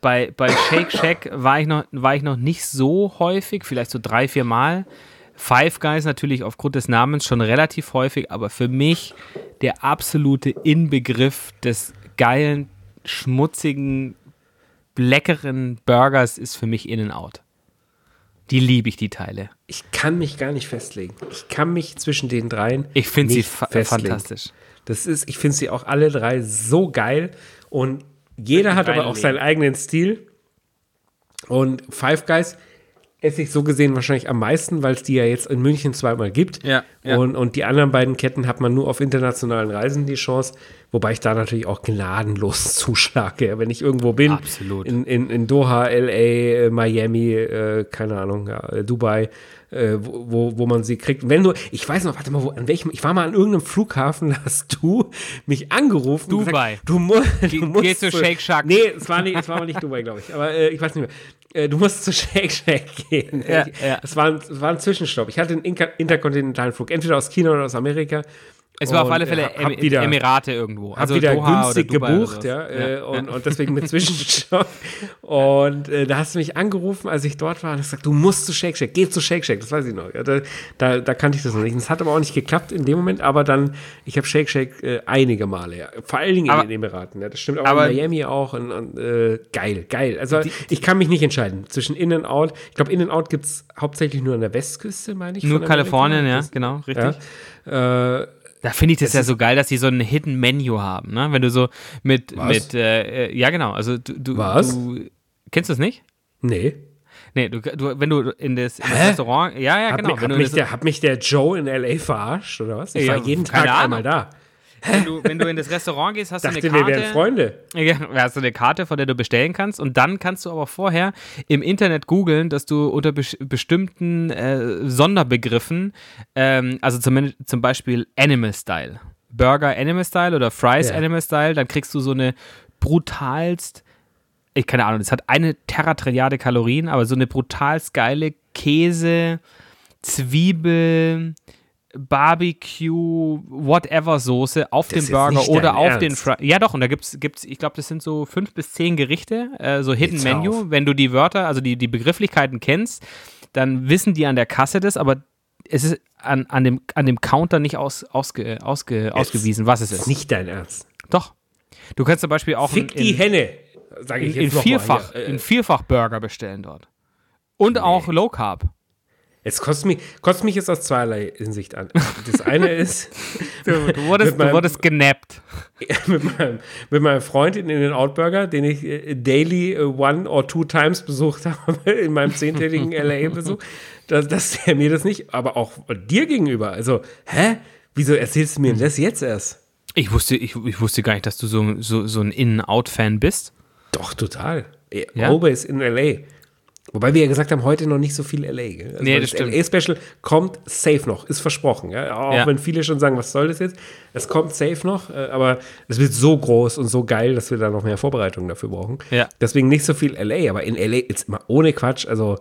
Speaker 2: bei, bei Shake Shack war ich, noch, war ich noch nicht so häufig, vielleicht so drei, vier Mal. Five Guys natürlich aufgrund des Namens schon relativ häufig, aber für mich der absolute Inbegriff des geilen, schmutzigen, leckeren Burgers ist für mich In-N-Out. Die liebe ich, die Teile.
Speaker 1: Ich kann mich gar nicht festlegen. Ich kann mich zwischen den dreien.
Speaker 2: Ich finde sie fa festlegen. fantastisch.
Speaker 1: Das ist, ich finde sie auch alle drei so geil und jeder hat aber auch seinen eigenen Stil. Und Five Guys esse ich so gesehen wahrscheinlich am meisten, weil es die ja jetzt in München zweimal gibt.
Speaker 2: Ja,
Speaker 1: ja. Und, und die anderen beiden Ketten hat man nur auf internationalen Reisen die Chance, wobei ich da natürlich auch gnadenlos zuschlage. Wenn ich irgendwo bin,
Speaker 2: Absolut.
Speaker 1: In, in, in Doha, LA, Miami, äh, keine Ahnung, ja, Dubai, äh, wo, wo man sie kriegt. wenn du, ich weiß noch, warte mal, wo, an welchem, ich war mal an irgendeinem Flughafen, da hast du mich angerufen.
Speaker 2: Dubai.
Speaker 1: Gesagt, du, mu du musst.
Speaker 2: Geh zu Shake Shack.
Speaker 1: Nee, es war, nicht, es war mal nicht Dubai, glaube ich. Aber äh, ich weiß nicht mehr. Äh, du musst zu Shake Shack gehen. Ja, ja. Es, war ein, es war ein Zwischenstopp. Ich hatte einen interkontinentalen Flug, entweder aus China oder aus Amerika.
Speaker 2: Es war auf alle Fälle hab, hab wieder, Emirate irgendwo.
Speaker 1: Also wieder Doha günstig gebucht, ja, äh, ja. Und, und, deswegen mit Zwischenstopp. und äh, da hast du mich angerufen, als ich dort war, und hast gesagt, du musst zu Shake Shack, geh zu Shake Shack, das weiß ich noch. Ja, da, da, da, kannte ich das noch nicht. Das hat aber auch nicht geklappt in dem Moment, aber dann, ich habe Shake Shack äh, einige Male, ja. Vor allen Dingen aber, in den Emiraten, ja. Das stimmt auch aber, in Miami auch. Und, und äh, geil, geil. Also die, ich kann mich nicht entscheiden zwischen In and Out. Ich glaube, In and Out gibt es hauptsächlich nur an der Westküste, meine ich.
Speaker 2: Nur Kalifornien, ja, genau, richtig. Ja. Äh, da finde ich das, das ja so geil, dass sie so ein Hidden Menu haben, ne? Wenn du so mit, Was? mit äh, äh ja genau, also du, du,
Speaker 1: Was?
Speaker 2: du kennst du das nicht?
Speaker 1: Nee.
Speaker 2: Nee, du, du, wenn du in das, in das Restaurant, ja, ja,
Speaker 1: genau.
Speaker 2: Hab,
Speaker 1: mich, mich der, hat mich der Joe in L.A. verarscht, oder was? Ich ja, war jeden Tag Ahnung. einmal da.
Speaker 2: Wenn du, wenn du in das Restaurant gehst, hast
Speaker 1: Dachte,
Speaker 2: du eine Karte.
Speaker 1: Wir wären Freunde.
Speaker 2: Ja, hast du eine Karte, von der du bestellen kannst. Und dann kannst du aber vorher im Internet googeln, dass du unter be bestimmten äh, Sonderbegriffen, ähm, also zum, zum Beispiel Animal Style, Burger Animal Style oder Fries ja. Animal Style, dann kriegst du so eine brutalst, ich keine Ahnung, das hat eine Terratrilliarde Kalorien, aber so eine brutalst geile Käse, Zwiebel, Barbecue, whatever Soße auf das dem Burger oder auf Ernst. den Fries. Ja, doch, und da gibt's, gibt's ich glaube, das sind so fünf bis zehn Gerichte, äh, so Hidden Jetzt Menu. Auf. Wenn du die Wörter, also die, die Begrifflichkeiten kennst, dann wissen die an der Kasse das, aber es ist an, an, dem, an dem Counter nicht aus, ausge, ausge, ausgewiesen, was es ist.
Speaker 1: Nicht dein Ernst.
Speaker 2: Doch. Du kannst zum Beispiel auch
Speaker 1: Fick in, die Henne, sage ich
Speaker 2: in, jetzt in vierfach, in vierfach Burger bestellen dort. Und nee. auch Low Carb.
Speaker 1: Es kostet mich, kostet mich jetzt aus zweierlei Hinsicht an. Das eine ist.
Speaker 2: du, du, wurdest, meinem, du wurdest genappt.
Speaker 1: mit, meinem, mit meinem Freund in den Outburger, den ich äh, daily uh, one or two times besucht habe, in meinem zehntägigen LA-Besuch, dass, dass der mir das nicht, aber auch dir gegenüber. Also, hä? Wieso erzählst du mir das jetzt erst?
Speaker 2: Ich wusste, ich, ich wusste gar nicht, dass du so, so, so ein In-Out-Fan bist.
Speaker 1: Doch, total. Ja? Always in LA. Wobei wir ja gesagt haben, heute noch nicht so viel LA. Gell?
Speaker 2: Also nee, das, das
Speaker 1: LA-Special kommt safe noch, ist versprochen. Ja? Auch ja. wenn viele schon sagen, was soll das jetzt? Es kommt safe noch, äh, aber es wird so groß und so geil, dass wir da noch mehr Vorbereitungen dafür brauchen.
Speaker 2: Ja.
Speaker 1: Deswegen nicht so viel LA, aber in LA jetzt mal ohne Quatsch, also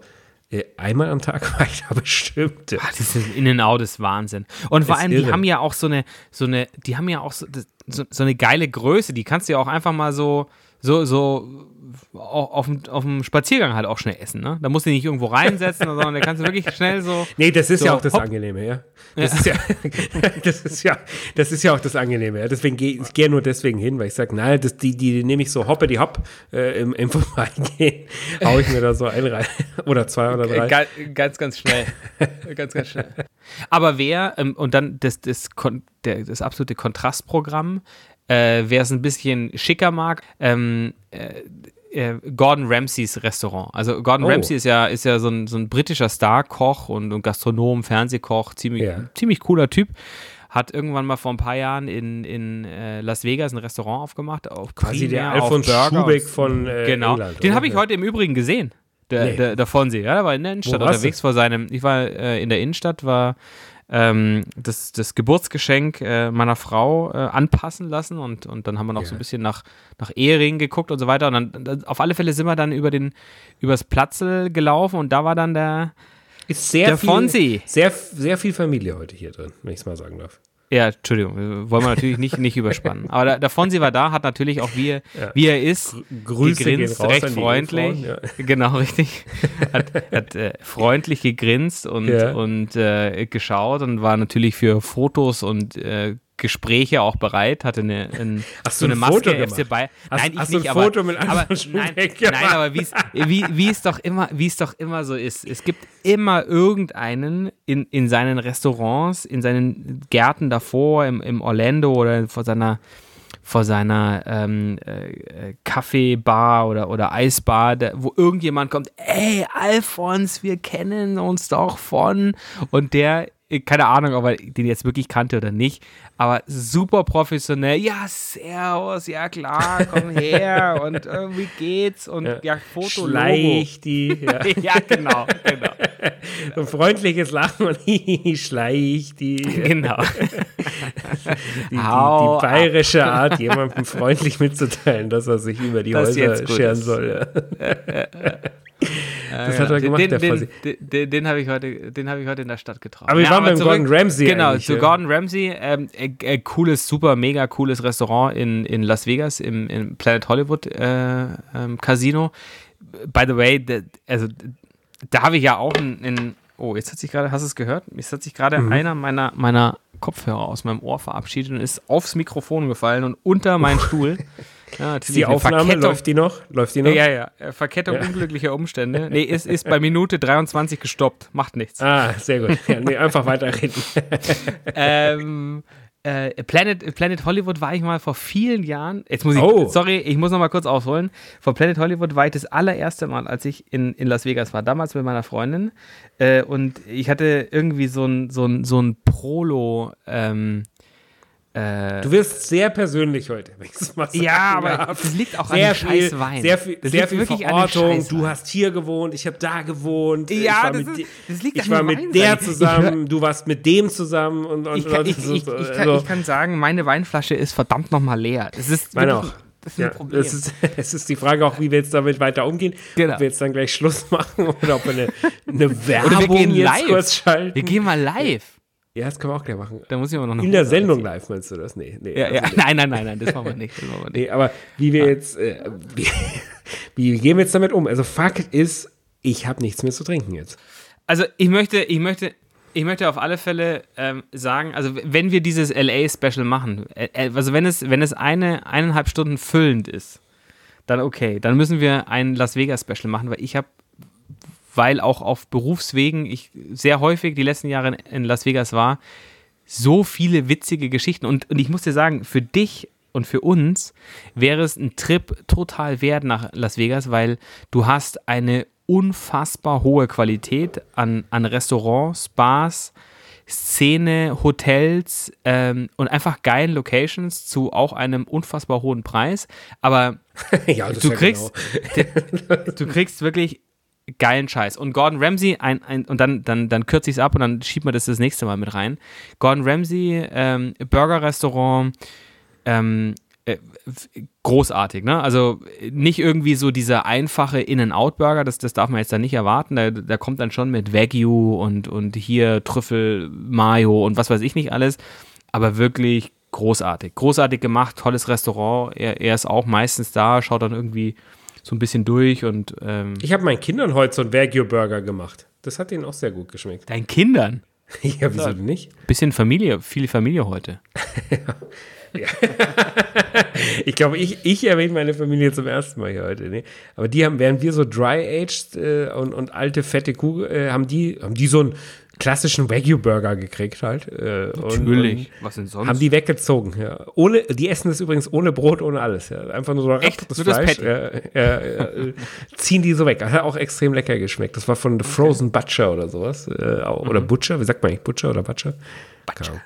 Speaker 1: äh, einmal am Tag war ich da bestimmt.
Speaker 2: Ach, dieses In-N-Out ist Wahnsinn. Und vor allem, irre. die haben ja auch so eine, so eine, die haben ja auch so, so, so eine geile Größe, die kannst du ja auch einfach mal so, so, so auf, auf dem Spaziergang halt auch schnell essen. Ne? Da musst du dich nicht irgendwo reinsetzen, sondern da kannst du wirklich schnell so.
Speaker 1: Nee, das ist
Speaker 2: so,
Speaker 1: ja auch das hopp. Angenehme, ja. Das, ja. Ist ja, das, ist ja, das ist ja auch das Angenehme. Ja. Deswegen gehe ich gehe nur deswegen hin, weil ich sage, nein, das, die, die nehme ich so hoppe die hopp äh, im, im Vorbeigehen, haue ich mir da so ein rein. Oder zwei oder drei.
Speaker 2: Ganz, ganz, ganz schnell. ganz, ganz schnell. Aber wer, ähm, und dann das, das, der, das absolute Kontrastprogramm, äh, wer es ein bisschen schicker mag, ähm, äh, äh, Gordon Ramsays Restaurant. Also Gordon oh. Ramsay ist ja, ist ja so ein, so ein britischer Star-Koch und, und Gastronom, Fernsehkoch, ziemlich, yeah. ziemlich cooler Typ. Hat irgendwann mal vor ein paar Jahren in, in äh, Las Vegas ein Restaurant aufgemacht. Auf
Speaker 1: Quasi der Alfons Schubeck von äh,
Speaker 2: genau.
Speaker 1: England.
Speaker 2: Den habe ich heute im Übrigen gesehen. Der, nee. der, der Fonsi, ja, der war in der Innenstadt unterwegs vor seinem, ich war äh, in der Innenstadt, war ähm, das, das Geburtsgeschenk äh, meiner Frau äh, anpassen lassen und, und dann haben wir noch ja. so ein bisschen nach, nach Ehering geguckt und so weiter. Und dann, auf alle Fälle sind wir dann über den, übers Platzel gelaufen und da war dann der,
Speaker 1: ist sehr der viel, Fonsi. Sehr, sehr viel Familie heute hier drin, wenn ich es mal sagen darf.
Speaker 2: Ja, Entschuldigung, wollen wir natürlich nicht, nicht überspannen. Aber der, der Fonsi war da, hat natürlich auch, wie, ja. wie er ist,
Speaker 1: Grüße gegrinst,
Speaker 2: recht freundlich. Ja. Genau, richtig. Hat, hat äh, freundlich gegrinst und, ja. und äh, geschaut und war natürlich für Fotos und äh, Gespräche auch bereit, hatte eine, ein,
Speaker 1: so eine Maske FC
Speaker 2: Bayern.
Speaker 1: Nein,
Speaker 2: ich
Speaker 1: hast
Speaker 2: nicht,
Speaker 1: ein
Speaker 2: aber,
Speaker 1: Foto mit
Speaker 2: aber nein, nein, aber wie, wie es doch immer, wie es doch immer so ist. Es gibt immer irgendeinen in, in seinen Restaurants, in seinen Gärten davor, im, im Orlando oder vor seiner vor seiner ähm, äh, Kaffeebar oder, oder Eisbar, der, wo irgendjemand kommt, ey, Alfons, wir kennen uns doch von und der keine Ahnung, ob er den jetzt wirklich kannte oder nicht, aber super professionell. Ja, servus, ja klar, komm her und wie geht's? Und ja, ja Foto
Speaker 1: Schleich die.
Speaker 2: Ja. ja, genau, genau.
Speaker 1: so ein freundliches Lachen und schleich die.
Speaker 2: Genau.
Speaker 1: die, die, die, bayerische Art, jemandem freundlich mitzuteilen, dass er sich über die das Häuser scheren soll.
Speaker 2: Das hat er gemacht, den, der Den, den, den habe ich, heute, hab ich heute in der Stadt getroffen.
Speaker 1: Aber wir ja, waren beim zurück, Gordon Ramsay.
Speaker 2: Genau, zu ja. Gordon Ramsay. Ähm, äh, äh, cooles, super, mega cooles Restaurant in, in Las Vegas, im, im Planet Hollywood äh, ähm, Casino. By the way, the, also da habe ich ja auch einen. Oh, jetzt hat sich gerade, hast du es gehört? Jetzt hat sich gerade mhm. einer meiner, meiner Kopfhörer aus meinem Ohr verabschiedet und ist aufs Mikrofon gefallen und unter meinen Stuhl.
Speaker 1: Ja, die Aufnahme, Verkettung. läuft die noch? Läuft die noch?
Speaker 2: Ja, ja, ja. Verkettung ja. unglücklicher Umstände. Nee, ist, ist bei Minute 23 gestoppt. Macht nichts.
Speaker 1: Ah, sehr gut. Ja, nee, einfach weiterreden.
Speaker 2: ähm, äh, Planet, Planet Hollywood war ich mal vor vielen Jahren. Jetzt muss ich, oh. sorry, ich muss noch mal kurz ausholen. Vor Planet Hollywood war ich das allererste Mal, als ich in, in Las Vegas war, damals mit meiner Freundin. Äh, und ich hatte irgendwie so ein, so ein, so ein Prolo. Ähm,
Speaker 1: äh, du wirst sehr persönlich heute.
Speaker 2: ja, aber darf. das liegt auch sehr an dem viel, scheiß Wein.
Speaker 1: Sehr viel, das sehr viel Verortung. Du hast hier gewohnt, ich habe da gewohnt.
Speaker 2: Ja, das, ist, das, liegt
Speaker 1: ich an Ich war mit der zusammen, du warst mit dem zusammen. Und, und
Speaker 2: ich, kann, ich, so, ich, ich, kann, ich, kann, sagen, meine Weinflasche ist verdammt nochmal leer. Das ist
Speaker 1: meine auch. Das ist ja, ein Problem. Es ist, es ist die Frage auch, wie wir jetzt damit weiter umgehen. Genau. Ob wir jetzt dann gleich Schluss machen oder ob wir eine, eine Werbung oder wir gehen live. kurz schalten.
Speaker 2: Wir gehen mal live.
Speaker 1: Ja, das können wir auch gleich machen.
Speaker 2: Da muss ich aber noch
Speaker 1: In der Sendung live meinst du das? Nee,
Speaker 2: nee. Ja, also ja. Nee. Nein, nein, nein, nein, das machen wir nicht. Machen wir nicht.
Speaker 1: Nee, aber wie wir jetzt, äh, wie, wie gehen wir jetzt damit um? Also Fakt ist, ich habe nichts mehr zu trinken jetzt.
Speaker 2: Also ich möchte, ich möchte, ich möchte auf alle Fälle ähm, sagen, also wenn wir dieses LA-Special machen, äh, äh, also wenn es, wenn es eine, eineinhalb Stunden füllend ist, dann okay. Dann müssen wir ein Las Vegas-Special machen, weil ich habe weil auch auf Berufswegen ich sehr häufig die letzten Jahre in Las Vegas war, so viele witzige Geschichten. Und, und ich muss dir sagen, für dich und für uns wäre es ein Trip total wert nach Las Vegas, weil du hast eine unfassbar hohe Qualität an, an Restaurants, Bars, Szene, Hotels ähm, und einfach geilen Locations zu auch einem unfassbar hohen Preis. Aber ja, du, kriegst, genau. du kriegst wirklich geilen Scheiß. Und Gordon Ramsay, ein, ein, und dann, dann, dann kürze ich es ab und dann schiebt man das das nächste Mal mit rein. Gordon Ramsay, ähm, Burger-Restaurant, ähm, äh, großartig, ne? Also nicht irgendwie so dieser einfache In-N-Out-Burger, das, das darf man jetzt da nicht erwarten. Der, der kommt dann schon mit Wagyu und, und hier Trüffel, Mayo und was weiß ich nicht alles. Aber wirklich großartig. Großartig gemacht, tolles Restaurant. Er, er ist auch meistens da, schaut dann irgendwie so ein bisschen durch und. Ähm
Speaker 1: ich habe meinen Kindern heute so einen Wagyu-Burger gemacht. Das hat ihnen auch sehr gut geschmeckt.
Speaker 2: Deinen Kindern?
Speaker 1: ja, wieso denn nicht?
Speaker 2: Bisschen Familie, viel Familie heute.
Speaker 1: ja. ich glaube, ich, ich erwähne meine Familie zum ersten Mal hier heute. Ne? Aber die haben, während wir so dry-aged äh, und, und alte, fette Kuh, äh, haben, die, haben die so ein klassischen Wagyu-Burger gekriegt halt. Äh,
Speaker 2: Natürlich.
Speaker 1: Und, Was denn sonst? Haben die weggezogen, ja. Ohne, die essen das übrigens ohne Brot, ohne alles, ja. Einfach nur so
Speaker 2: Echt? das nur Fleisch. Das
Speaker 1: ja, ja, ziehen die so weg. Hat auch extrem lecker geschmeckt. Das war von The Frozen okay. Butcher oder sowas. Äh, oder mhm. Butcher, wie sagt man eigentlich? Butcher oder Butcher? Butcher.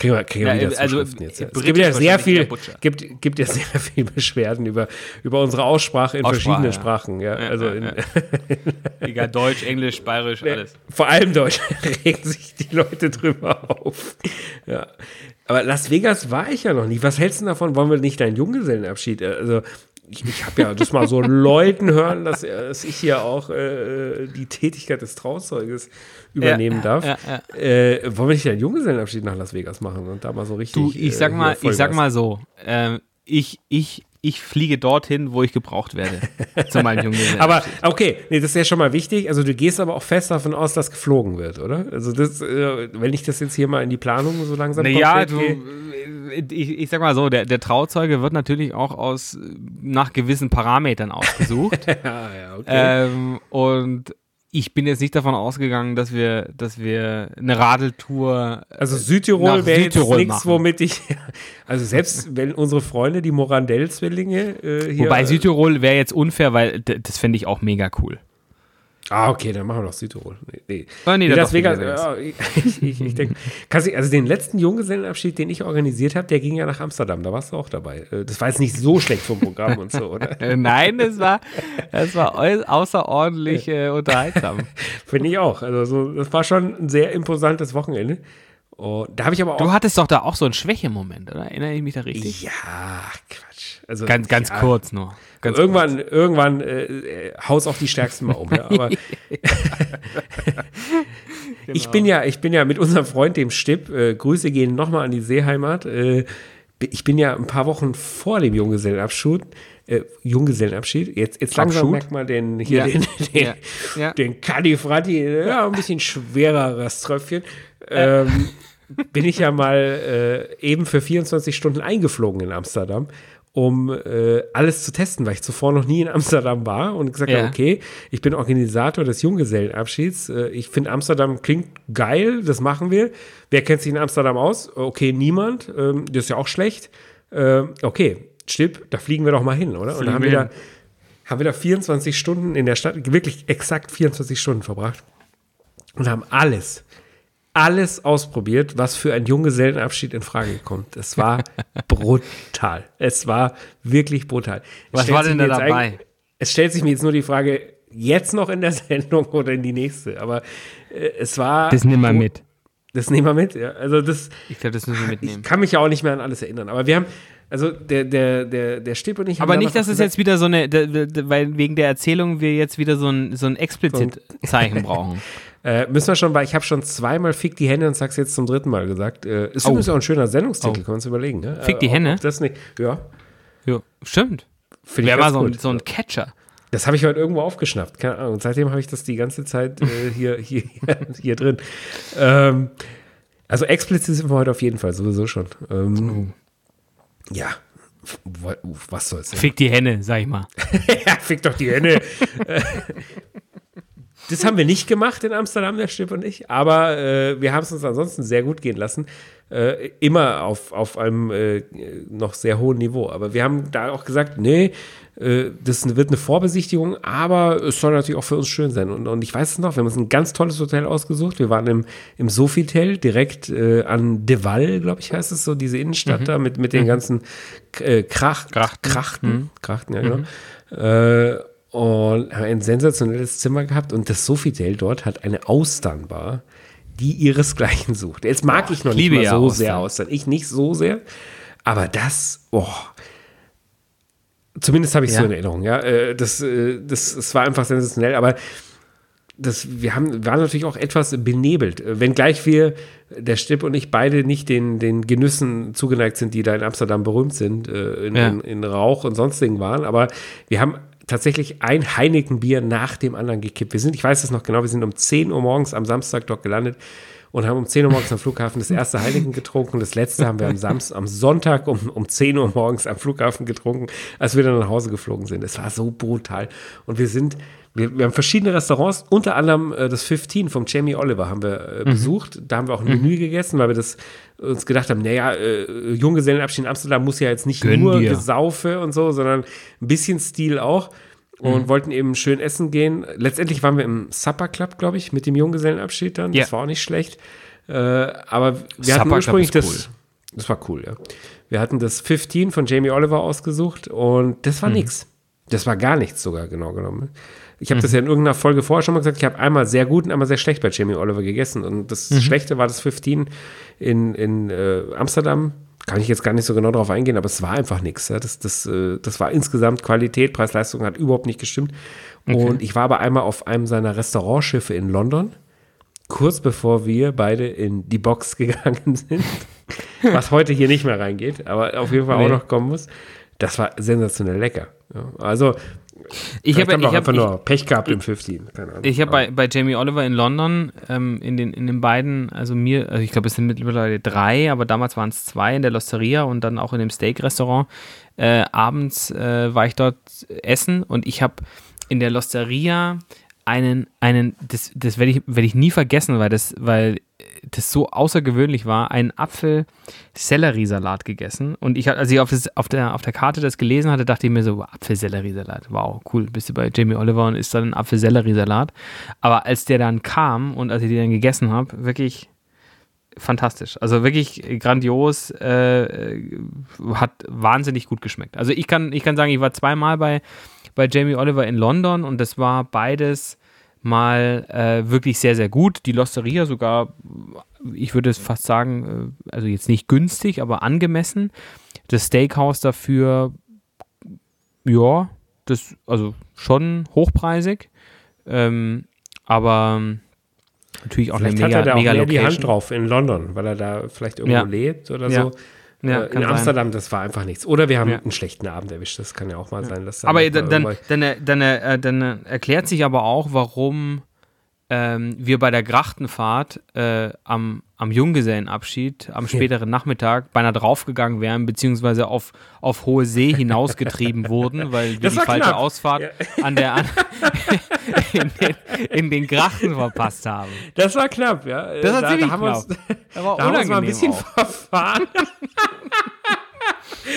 Speaker 1: Kriegen wir, kriegen wir ja, wieder also, jetzt. Ja. Es gibt ja sehr viel, gibt, gibt ja sehr viel Beschwerden über, über unsere Aussprache in Aussprache, verschiedenen ja. Sprachen. Ja, also in,
Speaker 2: Egal, Deutsch, Englisch, Bayerisch, alles.
Speaker 1: Vor allem Deutsch regen sich die Leute drüber auf. Ja. Aber Las Vegas war ich ja noch nie. Was hältst du davon? Wollen wir nicht deinen Junggesellenabschied? Also, ich, ich habe ja das mal so Leuten hören, dass, dass ich hier auch äh, die Tätigkeit des Trauzeuges übernehmen ja, darf. Ja, ja. Äh, wollen wir nicht einen Junggesellenabschied nach Las Vegas machen und da mal so richtig.
Speaker 2: Du, ich sag äh, mal, ich sag mal so, äh, ich, ich, ich fliege dorthin, wo ich gebraucht werde. zu meinem Junggesellenabschied.
Speaker 1: Aber okay, nee, das ist ja schon mal wichtig. Also du gehst aber auch fest davon aus, dass geflogen wird, oder? Also das, äh, wenn ich das jetzt hier mal in die Planung so langsam
Speaker 2: naja, du, äh, ich, ich sag mal so, der, der Trauzeuge wird natürlich auch aus nach gewissen Parametern ausgesucht. ja, ja, okay. Ähm, und ich bin jetzt nicht davon ausgegangen, dass wir, dass wir eine Radeltour.
Speaker 1: Also Südtirol wäre jetzt nichts, womit ich. Also selbst wenn unsere Freunde, die Morandell-Zwillinge,
Speaker 2: äh, hier. Wobei Südtirol wäre jetzt unfair, weil das fände ich auch mega cool.
Speaker 1: Ah, okay, dann machen wir doch Südtirol. Nee, nee. Oh, nee, nee Las Vegas. Ja, ich, ich, ich denke, also den letzten Junggesellenabschied, den ich organisiert habe, der ging ja nach Amsterdam. Da warst du auch dabei. Äh, das war jetzt nicht so schlecht vom Programm und so, oder?
Speaker 2: Nein, das war, das war außerordentlich äh, unterhaltsam.
Speaker 1: Finde ich auch. Also so, das war schon ein sehr imposantes Wochenende. Und da habe ich aber auch.
Speaker 2: Du hattest doch da auch so einen Schwächemoment, oder? Erinnere ich mich da richtig?
Speaker 1: Ja, Quatsch.
Speaker 2: Also, ganz, ganz ja, kurz nur. Ganz
Speaker 1: irgendwann, kurz. irgendwann äh, äh, haus auch die Stärksten mal um. Ja. Aber genau. ich bin ja, ich bin ja mit unserem Freund dem Stipp. Äh, Grüße gehen nochmal an die Seeheimat. Äh, ich bin ja ein paar Wochen vor dem Junggesellenabschied, äh, Junggesellenabschied. Jetzt, jetzt langsam Abschut. merkt man den hier ja. den, den, ja. ja. den Kadifrati, ja, ein bisschen schwereres Tröpfchen. Ähm, bin ich ja mal äh, eben für 24 Stunden eingeflogen in Amsterdam, um äh, alles zu testen, weil ich zuvor noch nie in Amsterdam war und gesagt ja. habe, okay, ich bin Organisator des Junggesellenabschieds. Äh, ich finde Amsterdam klingt geil, das machen wir. Wer kennt sich in Amsterdam aus? Okay, niemand. Ähm, das ist ja auch schlecht. Äh, okay, Stipp, da fliegen wir doch mal hin, oder? Und da haben wir da, haben wir da 24 Stunden in der Stadt, wirklich exakt 24 Stunden verbracht und haben alles alles ausprobiert, was für einen Junggesellenabschied in Frage kommt. Es war brutal. Es war wirklich brutal.
Speaker 2: Was war denn da dabei?
Speaker 1: Es stellt sich mir jetzt nur die Frage, jetzt noch in der Sendung oder in die nächste. Aber äh, es war.
Speaker 2: Das nehmen wir mit.
Speaker 1: Das nehmen wir mit, ja. Also das.
Speaker 2: Ich glaube, das müssen wir mitnehmen.
Speaker 1: Ich kann mich ja auch nicht mehr an alles erinnern. Aber wir haben, also der, der, der, der Stipp und ich
Speaker 2: Aber nicht, dass es jetzt wieder so eine, weil wegen der Erzählung wir jetzt wieder so ein, so ein Explizit-Zeichen brauchen.
Speaker 1: Äh, müssen wir schon, weil ich habe schon zweimal Fick die Hände und sag's jetzt zum dritten Mal gesagt. Äh, ist oh. übrigens auch ein schöner Sendungstitel, oh. können wir uns überlegen. Ne?
Speaker 2: Fick die äh, Hände?
Speaker 1: Das nicht. Ja.
Speaker 2: Ja, stimmt. Wer war so ein, so ein Catcher?
Speaker 1: Das habe ich heute irgendwo aufgeschnappt. Keine Ahnung. Und seitdem habe ich das die ganze Zeit äh, hier, hier, hier, drin. Ähm, also explizit sind wir heute auf jeden Fall, sowieso schon. Ähm, oh. Ja, was soll's.
Speaker 2: Fick die Henne, sag ich mal.
Speaker 1: ja, fick doch die Henne. Das haben wir nicht gemacht in Amsterdam, der Stipp und ich, aber äh, wir haben es uns ansonsten sehr gut gehen lassen. Äh, immer auf, auf einem äh, noch sehr hohen Niveau. Aber wir haben da auch gesagt, nee, äh, das wird eine Vorbesichtigung, aber es soll natürlich auch für uns schön sein. Und, und ich weiß es noch, wir haben uns ein ganz tolles Hotel ausgesucht. Wir waren im, im Sofitel, direkt äh, an De Val, glaube ich, heißt es so, diese Innenstadt mhm. da mit, mit den mhm. ganzen äh, Krach, Krachten. Krachten, mhm. Krachten, ja, genau. Mhm und haben ein sensationelles Zimmer gehabt und das Sofitel dort hat eine Austernbar, die ihresgleichen sucht. Jetzt mag oh, ich noch nicht mal so Austern. sehr Austern. Ich nicht so sehr, aber das, oh, zumindest habe ich ja. so in Erinnerung, ja. Äh, das, äh, das, das war einfach sensationell, aber das, wir haben, waren natürlich auch etwas benebelt. Wenngleich wir, der Stipp und ich, beide nicht den, den Genüssen zugeneigt sind, die da in Amsterdam berühmt sind, äh, in, ja. in, in Rauch und sonstigen waren. Aber wir haben tatsächlich ein Heineken-Bier nach dem anderen gekippt. Wir sind, ich weiß es noch genau, wir sind um 10 Uhr morgens am Samstag dort gelandet und haben um 10 Uhr morgens am Flughafen das erste Heineken getrunken. Das letzte haben wir am, Samstag, am Sonntag um, um 10 Uhr morgens am Flughafen getrunken, als wir dann nach Hause geflogen sind. Es war so brutal. Und wir sind, wir, wir haben verschiedene Restaurants, unter anderem äh, das 15 vom Jamie Oliver haben wir äh, mhm. besucht. Da haben wir auch ein mhm. Menü gegessen, weil wir das uns gedacht haben, naja, äh, Junggesellenabschied in Amsterdam muss ja jetzt nicht Gönn nur dir. Gesaufe und so, sondern ein bisschen Stil auch. Und mhm. wollten eben schön essen gehen. Letztendlich waren wir im Supper Club, glaube ich, mit dem Junggesellenabschied dann. Ja. Das war auch nicht schlecht. Äh, aber wir Supper hatten ursprünglich das. Cool. Das war cool, ja. Wir hatten das 15 von Jamie Oliver ausgesucht und das war mhm. nichts. Das war gar nichts sogar, genau genommen. Ich habe mhm. das ja in irgendeiner Folge vorher schon mal gesagt. Ich habe einmal sehr gut und einmal sehr schlecht bei Jamie Oliver gegessen. Und das mhm. Schlechte war das 15 in, in äh, Amsterdam kann ich jetzt gar nicht so genau darauf eingehen, aber es war einfach nichts. Ja. Das, das, äh, das war insgesamt Qualität, Preis-Leistung hat überhaupt nicht gestimmt. Okay. Und ich war aber einmal auf einem seiner Restaurantschiffe in London, kurz bevor wir beide in die Box gegangen sind, was heute hier nicht mehr reingeht, aber auf jeden Fall nee. auch noch kommen muss. Das war sensationell lecker. Ja. Also
Speaker 2: ich habe hab,
Speaker 1: einfach nur Pech gehabt ich, im 15. Keine
Speaker 2: Ahnung. Ich habe bei, bei Jamie Oliver in London ähm, in, den, in den beiden, also mir, also ich glaube, es sind mittlerweile drei, aber damals waren es zwei in der Losteria und dann auch in dem Steak-Restaurant. Äh, abends äh, war ich dort essen und ich habe in der Losteria einen, einen, das, das werde ich, werd ich nie vergessen, weil das, weil das so außergewöhnlich war, einen Apfel-Selleriesalat gegessen. Und ich, als ich auf, das, auf, der, auf der Karte das gelesen hatte, dachte ich mir so, Apfel-Selleriesalat, wow, cool, bist du bei Jamie Oliver und isst dann ein Apfel-Selleriesalat. Aber als der dann kam und als ich den dann gegessen habe, wirklich fantastisch. Also wirklich grandios, äh, hat wahnsinnig gut geschmeckt. Also ich kann, ich kann sagen, ich war zweimal bei, bei Jamie Oliver in London und das war beides mal äh, wirklich sehr, sehr gut. Die Losteria sogar, ich würde es fast sagen, äh, also jetzt nicht günstig, aber angemessen. Das Steakhouse dafür, ja, das, also schon hochpreisig. Ähm, aber natürlich auch
Speaker 1: vielleicht
Speaker 2: eine mega,
Speaker 1: hat er da
Speaker 2: mega
Speaker 1: auch mehr
Speaker 2: Location.
Speaker 1: die Hand drauf in London, weil er da vielleicht irgendwo
Speaker 2: Ja.
Speaker 1: lebt oder
Speaker 2: Ja.
Speaker 1: so.
Speaker 2: Ja,
Speaker 1: äh, in
Speaker 2: sein.
Speaker 1: Amsterdam, das war einfach nichts. Oder wir haben
Speaker 2: Ja.
Speaker 1: einen schlechten Abend erwischt. Das kann ja auch mal sein. Dass da
Speaker 2: Aber dann, dann, dann, dann, äh, dann erklärt sich aber auch, warum ähm, wir bei der Grachtenfahrt äh, am, am Junggesellenabschied am späteren Nachmittag beinahe draufgegangen wären, beziehungsweise auf, auf hohe See hinausgetrieben wurden, weil wir
Speaker 1: Das
Speaker 2: die falsche
Speaker 1: knapp.
Speaker 2: Ausfahrt an der an, in, den, in den Grachten verpasst haben.
Speaker 1: Das war knapp, ja.
Speaker 2: Das war
Speaker 1: da,
Speaker 2: ziemlich
Speaker 1: da haben wir uns,
Speaker 2: knapp. War
Speaker 1: da haben wir uns mal ein bisschen
Speaker 2: auch.
Speaker 1: verfahren.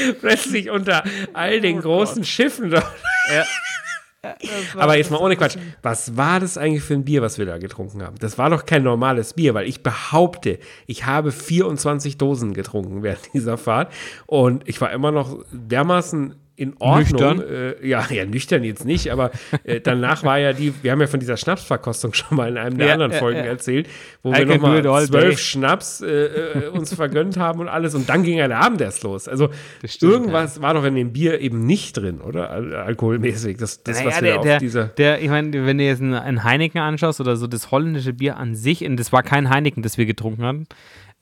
Speaker 1: Plötzlich unter all den großen Schiffen dort. Aber jetzt mal ohne Quatsch. Was war das eigentlich für ein Bier, was wir da getrunken haben? Das war doch kein normales Bier, weil ich behaupte, ich habe 24 Dosen getrunken während dieser Fahrt und ich war immer noch dermaßen in Ordnung.
Speaker 2: Nüchtern?
Speaker 1: Äh, ja, ja, nüchtern jetzt nicht, aber äh, danach war ja die, wir haben ja von dieser Schnapsverkostung schon mal in einem der
Speaker 2: Ja,
Speaker 1: anderen Folgen
Speaker 2: ja.
Speaker 1: erzählt, wo
Speaker 2: I
Speaker 1: wir nochmal zwölf. Schnaps äh, äh, uns vergönnt haben und alles und dann ging ja der Abend erst los. Also
Speaker 2: stimmt,
Speaker 1: irgendwas war doch in dem Bier eben nicht drin, oder? Al alkoholmäßig. Das, das was
Speaker 2: Naja,
Speaker 1: wir
Speaker 2: der,
Speaker 1: auf
Speaker 2: der,
Speaker 1: dieser
Speaker 2: der, ich meine, wenn du jetzt ein, ein Heineken anschaust oder so das holländische Bier an sich, und das war kein Heineken, das wir getrunken haben,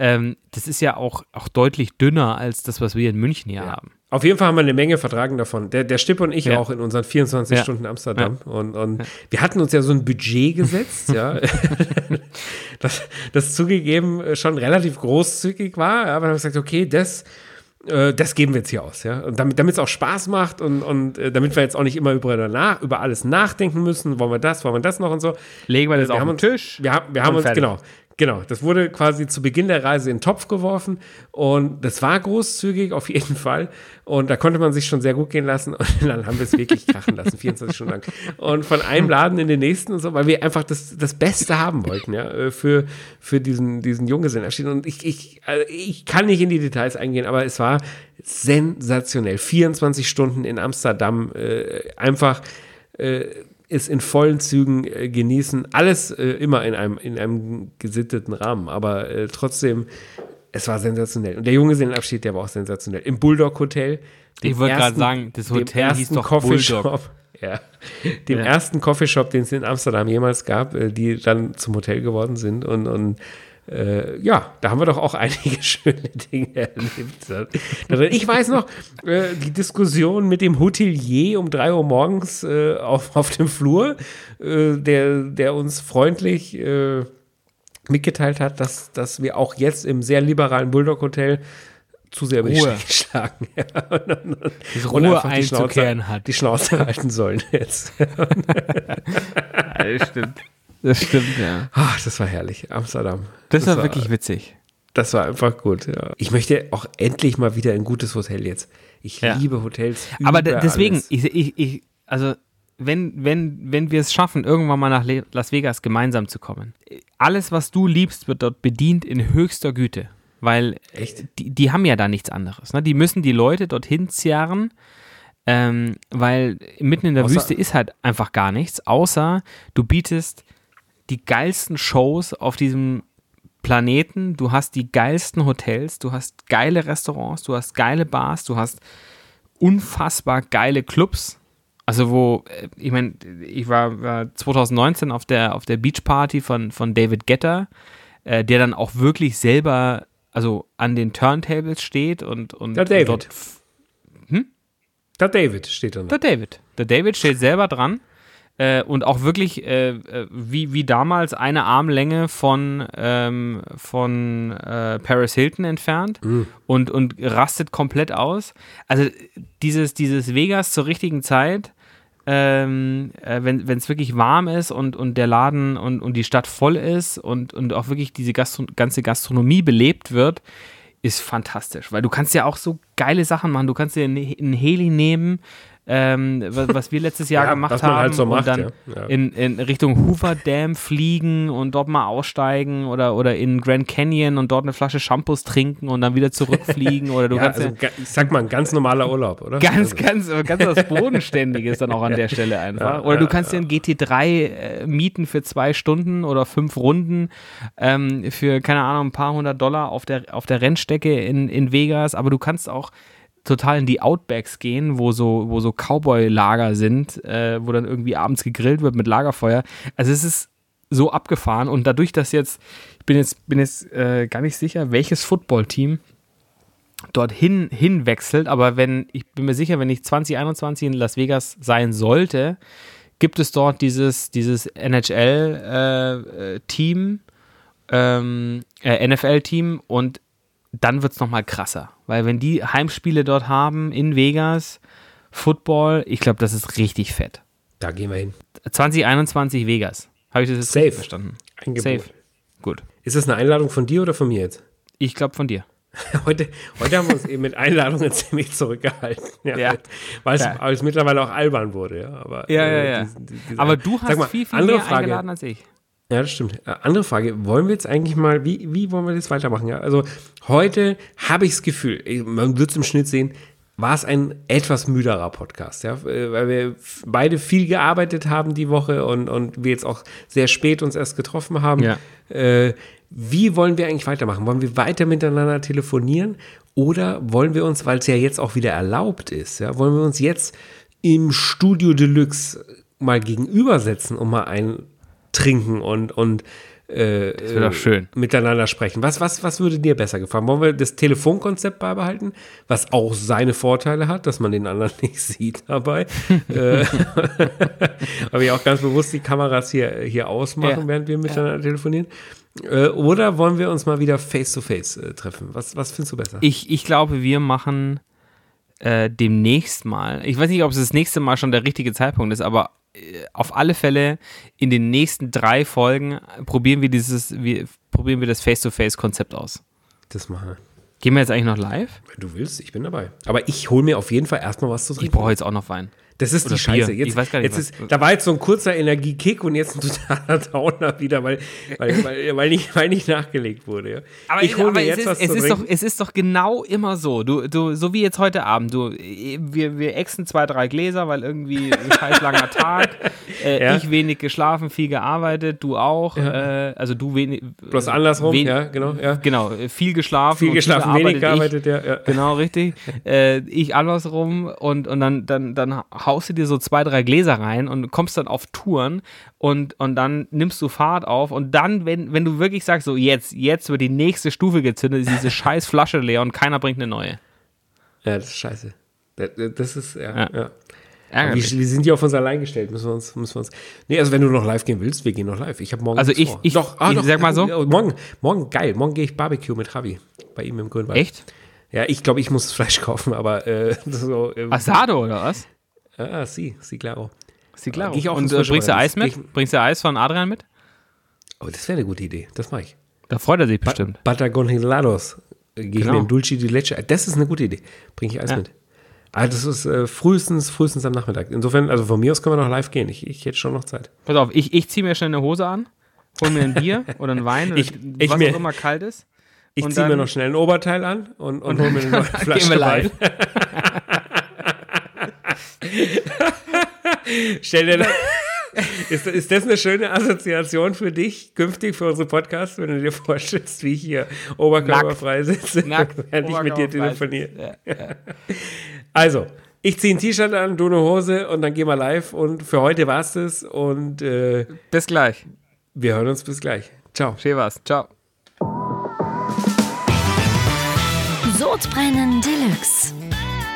Speaker 2: ähm, das ist ja auch, auch deutlich dünner als das, was wir in München hier haben.
Speaker 1: Auf jeden Fall haben wir eine Menge vertragen davon. Der, der Stipp und ich
Speaker 2: Ja.
Speaker 1: auch in unseren 24
Speaker 2: Ja.
Speaker 1: Stunden Amsterdam. Und, und wir hatten uns ja so ein Budget gesetzt, ja. das, das zugegeben äh, schon relativ großzügig war. Aber dann haben wir gesagt, okay, das, äh, das geben wir jetzt hier aus, ja. Und damit es auch Spaß macht und, und äh, damit wir jetzt auch nicht immer über, danach, über alles nachdenken müssen, wollen wir das, wollen wir das noch und so.
Speaker 2: Legen wir das
Speaker 1: wir
Speaker 2: auf den
Speaker 1: uns,
Speaker 2: Tisch.
Speaker 1: Wir, haben- wir haben uns,
Speaker 2: fertig.
Speaker 1: genau, genau. Das wurde quasi zu Beginn der Reise in den Topf geworfen und das war großzügig auf jeden Fall. Und da konnte man sich schon sehr gut gehen lassen und dann haben wir es wirklich krachen lassen, 24 Stunden lang. Und von einem Laden in den nächsten und so, weil wir einfach das, das Beste haben wollten, ja, äh, für, für diesen, diesen Junggesellenabschied. Und ich, ich, also ich kann nicht in die Details eingehen, aber es war sensationell. 24 Stunden in Amsterdam, äh, einfach äh, es in vollen Zügen äh, genießen. Alles äh, immer in einem, in einem gesitteten Rahmen, aber äh, trotzdem, es war sensationell. Und der Junggesellenabschied, der war auch sensationell. Im Bulldog Hotel.
Speaker 2: Ich wollte gerade sagen, das
Speaker 1: dem
Speaker 2: Hotel hieß doch
Speaker 1: Coffeeshop.
Speaker 2: Bulldog.
Speaker 1: Ja, dem
Speaker 2: Ja.
Speaker 1: ersten Coffeeshop, den es in Amsterdam jemals gab, äh, die dann zum Hotel geworden sind. Und, und äh, ja, da haben wir doch auch einige schöne Dinge erlebt. Ich weiß noch, äh, die Diskussion mit dem Hotelier um 3 Uhr morgens äh, auf, auf dem Flur, äh, der, der uns freundlich äh, mitgeteilt hat, dass, dass wir auch jetzt im sehr liberalen Bulldog Hotel zu sehr
Speaker 2: Ruhe.
Speaker 1: Stränge schlagen. Ja, und, und, und,
Speaker 2: Ruhe
Speaker 1: die Schnauze-
Speaker 2: einzukehren hat.
Speaker 1: Die Schnauze halten sollen jetzt.
Speaker 2: Ja, stimmt. Das stimmt, ja.
Speaker 1: Ach, das war herrlich. Amsterdam.
Speaker 2: Das, war wirklich witzig.
Speaker 1: Das war einfach gut. Ja. Ich möchte auch endlich mal wieder ein gutes Hotel jetzt. Ich
Speaker 2: Ja.
Speaker 1: liebe Hotels.
Speaker 2: Aber deswegen, ich, ich, ich, also wenn, wenn, wenn wir es schaffen, irgendwann mal nach Las Vegas gemeinsam zu kommen, alles, was du liebst, wird dort bedient in höchster Güte. Weil
Speaker 1: Echt?
Speaker 2: Die, die haben ja da nichts anderes. Ne? Die müssen die Leute dorthin zerren, ähm, weil mitten in der
Speaker 1: Außer-
Speaker 2: Wüste ist halt einfach gar nichts, außer du bietest die geilsten Shows auf diesem Planeten, du hast die geilsten Hotels, du hast geile Restaurants, du hast geile Bars, du hast unfassbar geile Clubs. Also wo, äh, ich meine, ich war, war 2019 auf der, auf der Beachparty von, von David Getter, äh, der dann auch wirklich selber, also an den Turntables steht und, und
Speaker 1: Der David.
Speaker 2: dort
Speaker 1: Da David steht da noch.
Speaker 2: der David. Der David steht selber dran äh, und auch wirklich äh, äh, wie, wie damals eine Armlänge von, ähm, von äh, Paris Hilton entfernt und, und rastet komplett aus. Also dieses, dieses Vegas zur richtigen Zeit ähm, äh, wenn es wirklich warm ist und, und der Laden und, und die Stadt voll ist und, und auch wirklich diese Gastro ganze Gastronomie belebt wird, ist fantastisch. Weil du kannst ja auch so geile Sachen machen. Du kannst dir einen Heli nehmen, ähm, was, was, wir letztes Jahr ja, gemacht halt haben halt so macht, und dann ja. Ja. In, in, Richtung Hoover Dam fliegen und dort mal aussteigen oder, oder in Grand Canyon und dort eine Flasche Shampoos trinken und dann wieder zurückfliegen oder du kannst
Speaker 1: also, ich sag mal ein ganz normaler Urlaub, oder?
Speaker 2: Ganz, also. ganz, ganz was Bodenständiges dann auch an der Stelle einfach. oder du kannst dir ein GT3 äh, mieten für zwei Stunden oder fünf Runden ähm, für, keine Ahnung, ein paar hundert Dollar auf der, auf der Rennstrecke in, in Vegas, aber du kannst auch total in die Outbacks gehen, wo so, wo so Cowboy-Lager sind, äh, wo dann irgendwie abends gegrillt wird mit Lagerfeuer. Also es ist so abgefahren und dadurch, dass jetzt, ich bin jetzt, bin jetzt äh, gar nicht sicher, welches Footballteam dorthin hinwechselt, aber wenn, ich bin mir sicher, wenn ich 2021 in Las Vegas sein sollte, gibt es dort dieses, dieses NHL-Team, äh, ähm, äh, NFL-Team und dann wird es nochmal krasser. Weil wenn die Heimspiele dort haben in Vegas, Football, ich glaube, das ist richtig fett.
Speaker 1: Da gehen wir hin.
Speaker 2: 2021 Vegas. Habe ich das jetzt Safe. verstanden?
Speaker 1: Angebot. Safe. Gut. Ist das eine Einladung von dir oder von mir jetzt?
Speaker 2: Ich glaube von dir.
Speaker 1: Heute, heute haben wir uns eben mit Einladungen ziemlich zurückgehalten. Ja, ja. Weil, es, ja. weil, es, mittlerweile auch albern wurde. Ja,
Speaker 2: aber, ja, ja, äh, ja. Die, die, aber du hast mal, viel, viel mehr Frage, eingeladen als ich.
Speaker 1: Ja, das stimmt. Äh, andere Frage, wollen wir jetzt eigentlich mal, wie, wie wollen wir das weitermachen? Ja, also heute habe ich das Gefühl, man wird es im Schnitt sehen, war es ein etwas müderer Podcast, ja, äh, weil wir beide viel gearbeitet haben die Woche und, und wir jetzt auch sehr spät uns erst getroffen haben. Ja. Äh, wie wollen wir eigentlich weitermachen? Wollen wir weiter miteinander telefonieren oder wollen wir uns, weil es ja jetzt auch wieder erlaubt ist, ja, wollen wir uns jetzt im Studio Deluxe mal gegenübersetzen und mal ein trinken und, und
Speaker 2: äh, das schön.
Speaker 1: miteinander sprechen. Was, was, was würde dir besser gefallen? Wollen wir das Telefonkonzept beibehalten, was auch seine Vorteile hat, dass man den anderen nicht sieht dabei? äh, Habe ich auch ganz bewusst die Kameras hier, hier ausmachen, ja. während wir miteinander ja. telefonieren. Äh, oder wollen wir uns mal wieder face-to-face -face, äh, treffen? Was, was findest du besser?
Speaker 2: Ich, ich glaube, wir machen äh, demnächst mal, ich weiß nicht, ob es das nächste Mal schon der richtige Zeitpunkt ist, aber äh, auf alle Fälle in den nächsten drei Folgen probieren wir dieses, wir, probieren wir das Face-to-Face-Konzept aus.
Speaker 1: Das machen wir.
Speaker 2: Gehen wir jetzt eigentlich noch live?
Speaker 1: Wenn du willst, ich bin dabei. Aber ich hole mir auf jeden Fall erstmal was zu
Speaker 2: trinken. Ich brauche jetzt auch noch Wein.
Speaker 1: Das ist Oder die Scheiße. Jetzt, weiß gar nicht, jetzt ist, da war jetzt so ein kurzer Energiekick und jetzt ein totaler Downer wieder, weil, weil, weil, weil, nicht, weil nicht nachgelegt wurde. Ja.
Speaker 2: Aber, ich hole mir jetzt ist, es ist doch, Es ist doch genau immer so. Du, du, so wie jetzt heute Abend. Du, wir, wir exen zwei, drei Gläser, weil irgendwie ein scheiß langer Tag. Äh, ja. Ich wenig geschlafen, viel gearbeitet, du auch. Ja. Äh, also du wenig.
Speaker 1: Bloß andersrum, ja, genau. Ja.
Speaker 2: Genau, viel geschlafen.
Speaker 1: Viel geschlafen, wenig gearbeitet,
Speaker 2: ich, ja, Genau, richtig. äh, ich andersrum und, und dann, dann, dann haust du dir so zwei, drei Gläser rein und kommst dann auf Touren und, und dann nimmst du Fahrt auf und dann, wenn, wenn du wirklich sagst, so jetzt, jetzt wird die nächste Stufe gezündet, ist diese scheiß Flasche leer und keiner bringt eine neue.
Speaker 1: Ja, das ist scheiße. Das, das ist, ja, ja. ja. Wir, wir, sind ja auf uns allein gestellt, müssen wir uns, müssen wir uns. Nee, also wenn du noch live gehen willst, wir gehen noch live. Ich habe morgen.
Speaker 2: Also ich, vor. ich,
Speaker 1: doch, ah,
Speaker 2: ich
Speaker 1: doch,
Speaker 2: sag mal so.
Speaker 1: Morgen, morgen geil. Morgen gehe ich Barbecue mit Javi bei ihm im Grünwald.
Speaker 2: Echt?
Speaker 1: Ja, ich glaube, ich muss Fleisch kaufen, aber äh, so.
Speaker 2: Äh, Asado oder was?
Speaker 1: Ah, sie, sie claro.
Speaker 2: Sie claro. Ich auch Und äh, bringst du Eis mit? Ich, bringst du Eis von Adrian mit?
Speaker 1: Oh, das wäre eine gute Idee. Das mache ich.
Speaker 2: Da freut er sich bestimmt.
Speaker 1: Ba Patagonilados. Gehe genau. ich mir in Dulce di Leche. Das ist eine gute Idee. Bringe ich Eis ja. mit. Aber das ist äh, frühestens, frühestens am Nachmittag. Insofern, also von mir aus können wir noch live gehen. Ich, ich hätte schon noch Zeit.
Speaker 2: Pass auf, ich, ich ziehe mir schnell eine Hose an, hol mir ein Bier oder ein Wein,
Speaker 1: ich, ich was mir, auch immer kalt ist. Ich ziehe mir noch schnell ein Oberteil an und, und, und hol mir eine neue Flasche Wein. Stell dir das. Ist, ist das eine schöne Assoziation für dich, künftig für unsere Podcasts, wenn du dir vorstellst, wie ich hier oberkörperfrei sitze, Nackt. während ich mit dir telefoniere? Ja, ja. Also, ich ziehe ein T-Shirt an, du eine Hose und dann gehen wir live. Und für heute war es das. Und äh,
Speaker 2: bis gleich.
Speaker 1: Wir hören uns bis gleich. Ciao.
Speaker 2: Schön was. Ciao.
Speaker 3: Sodbrennen Deluxe.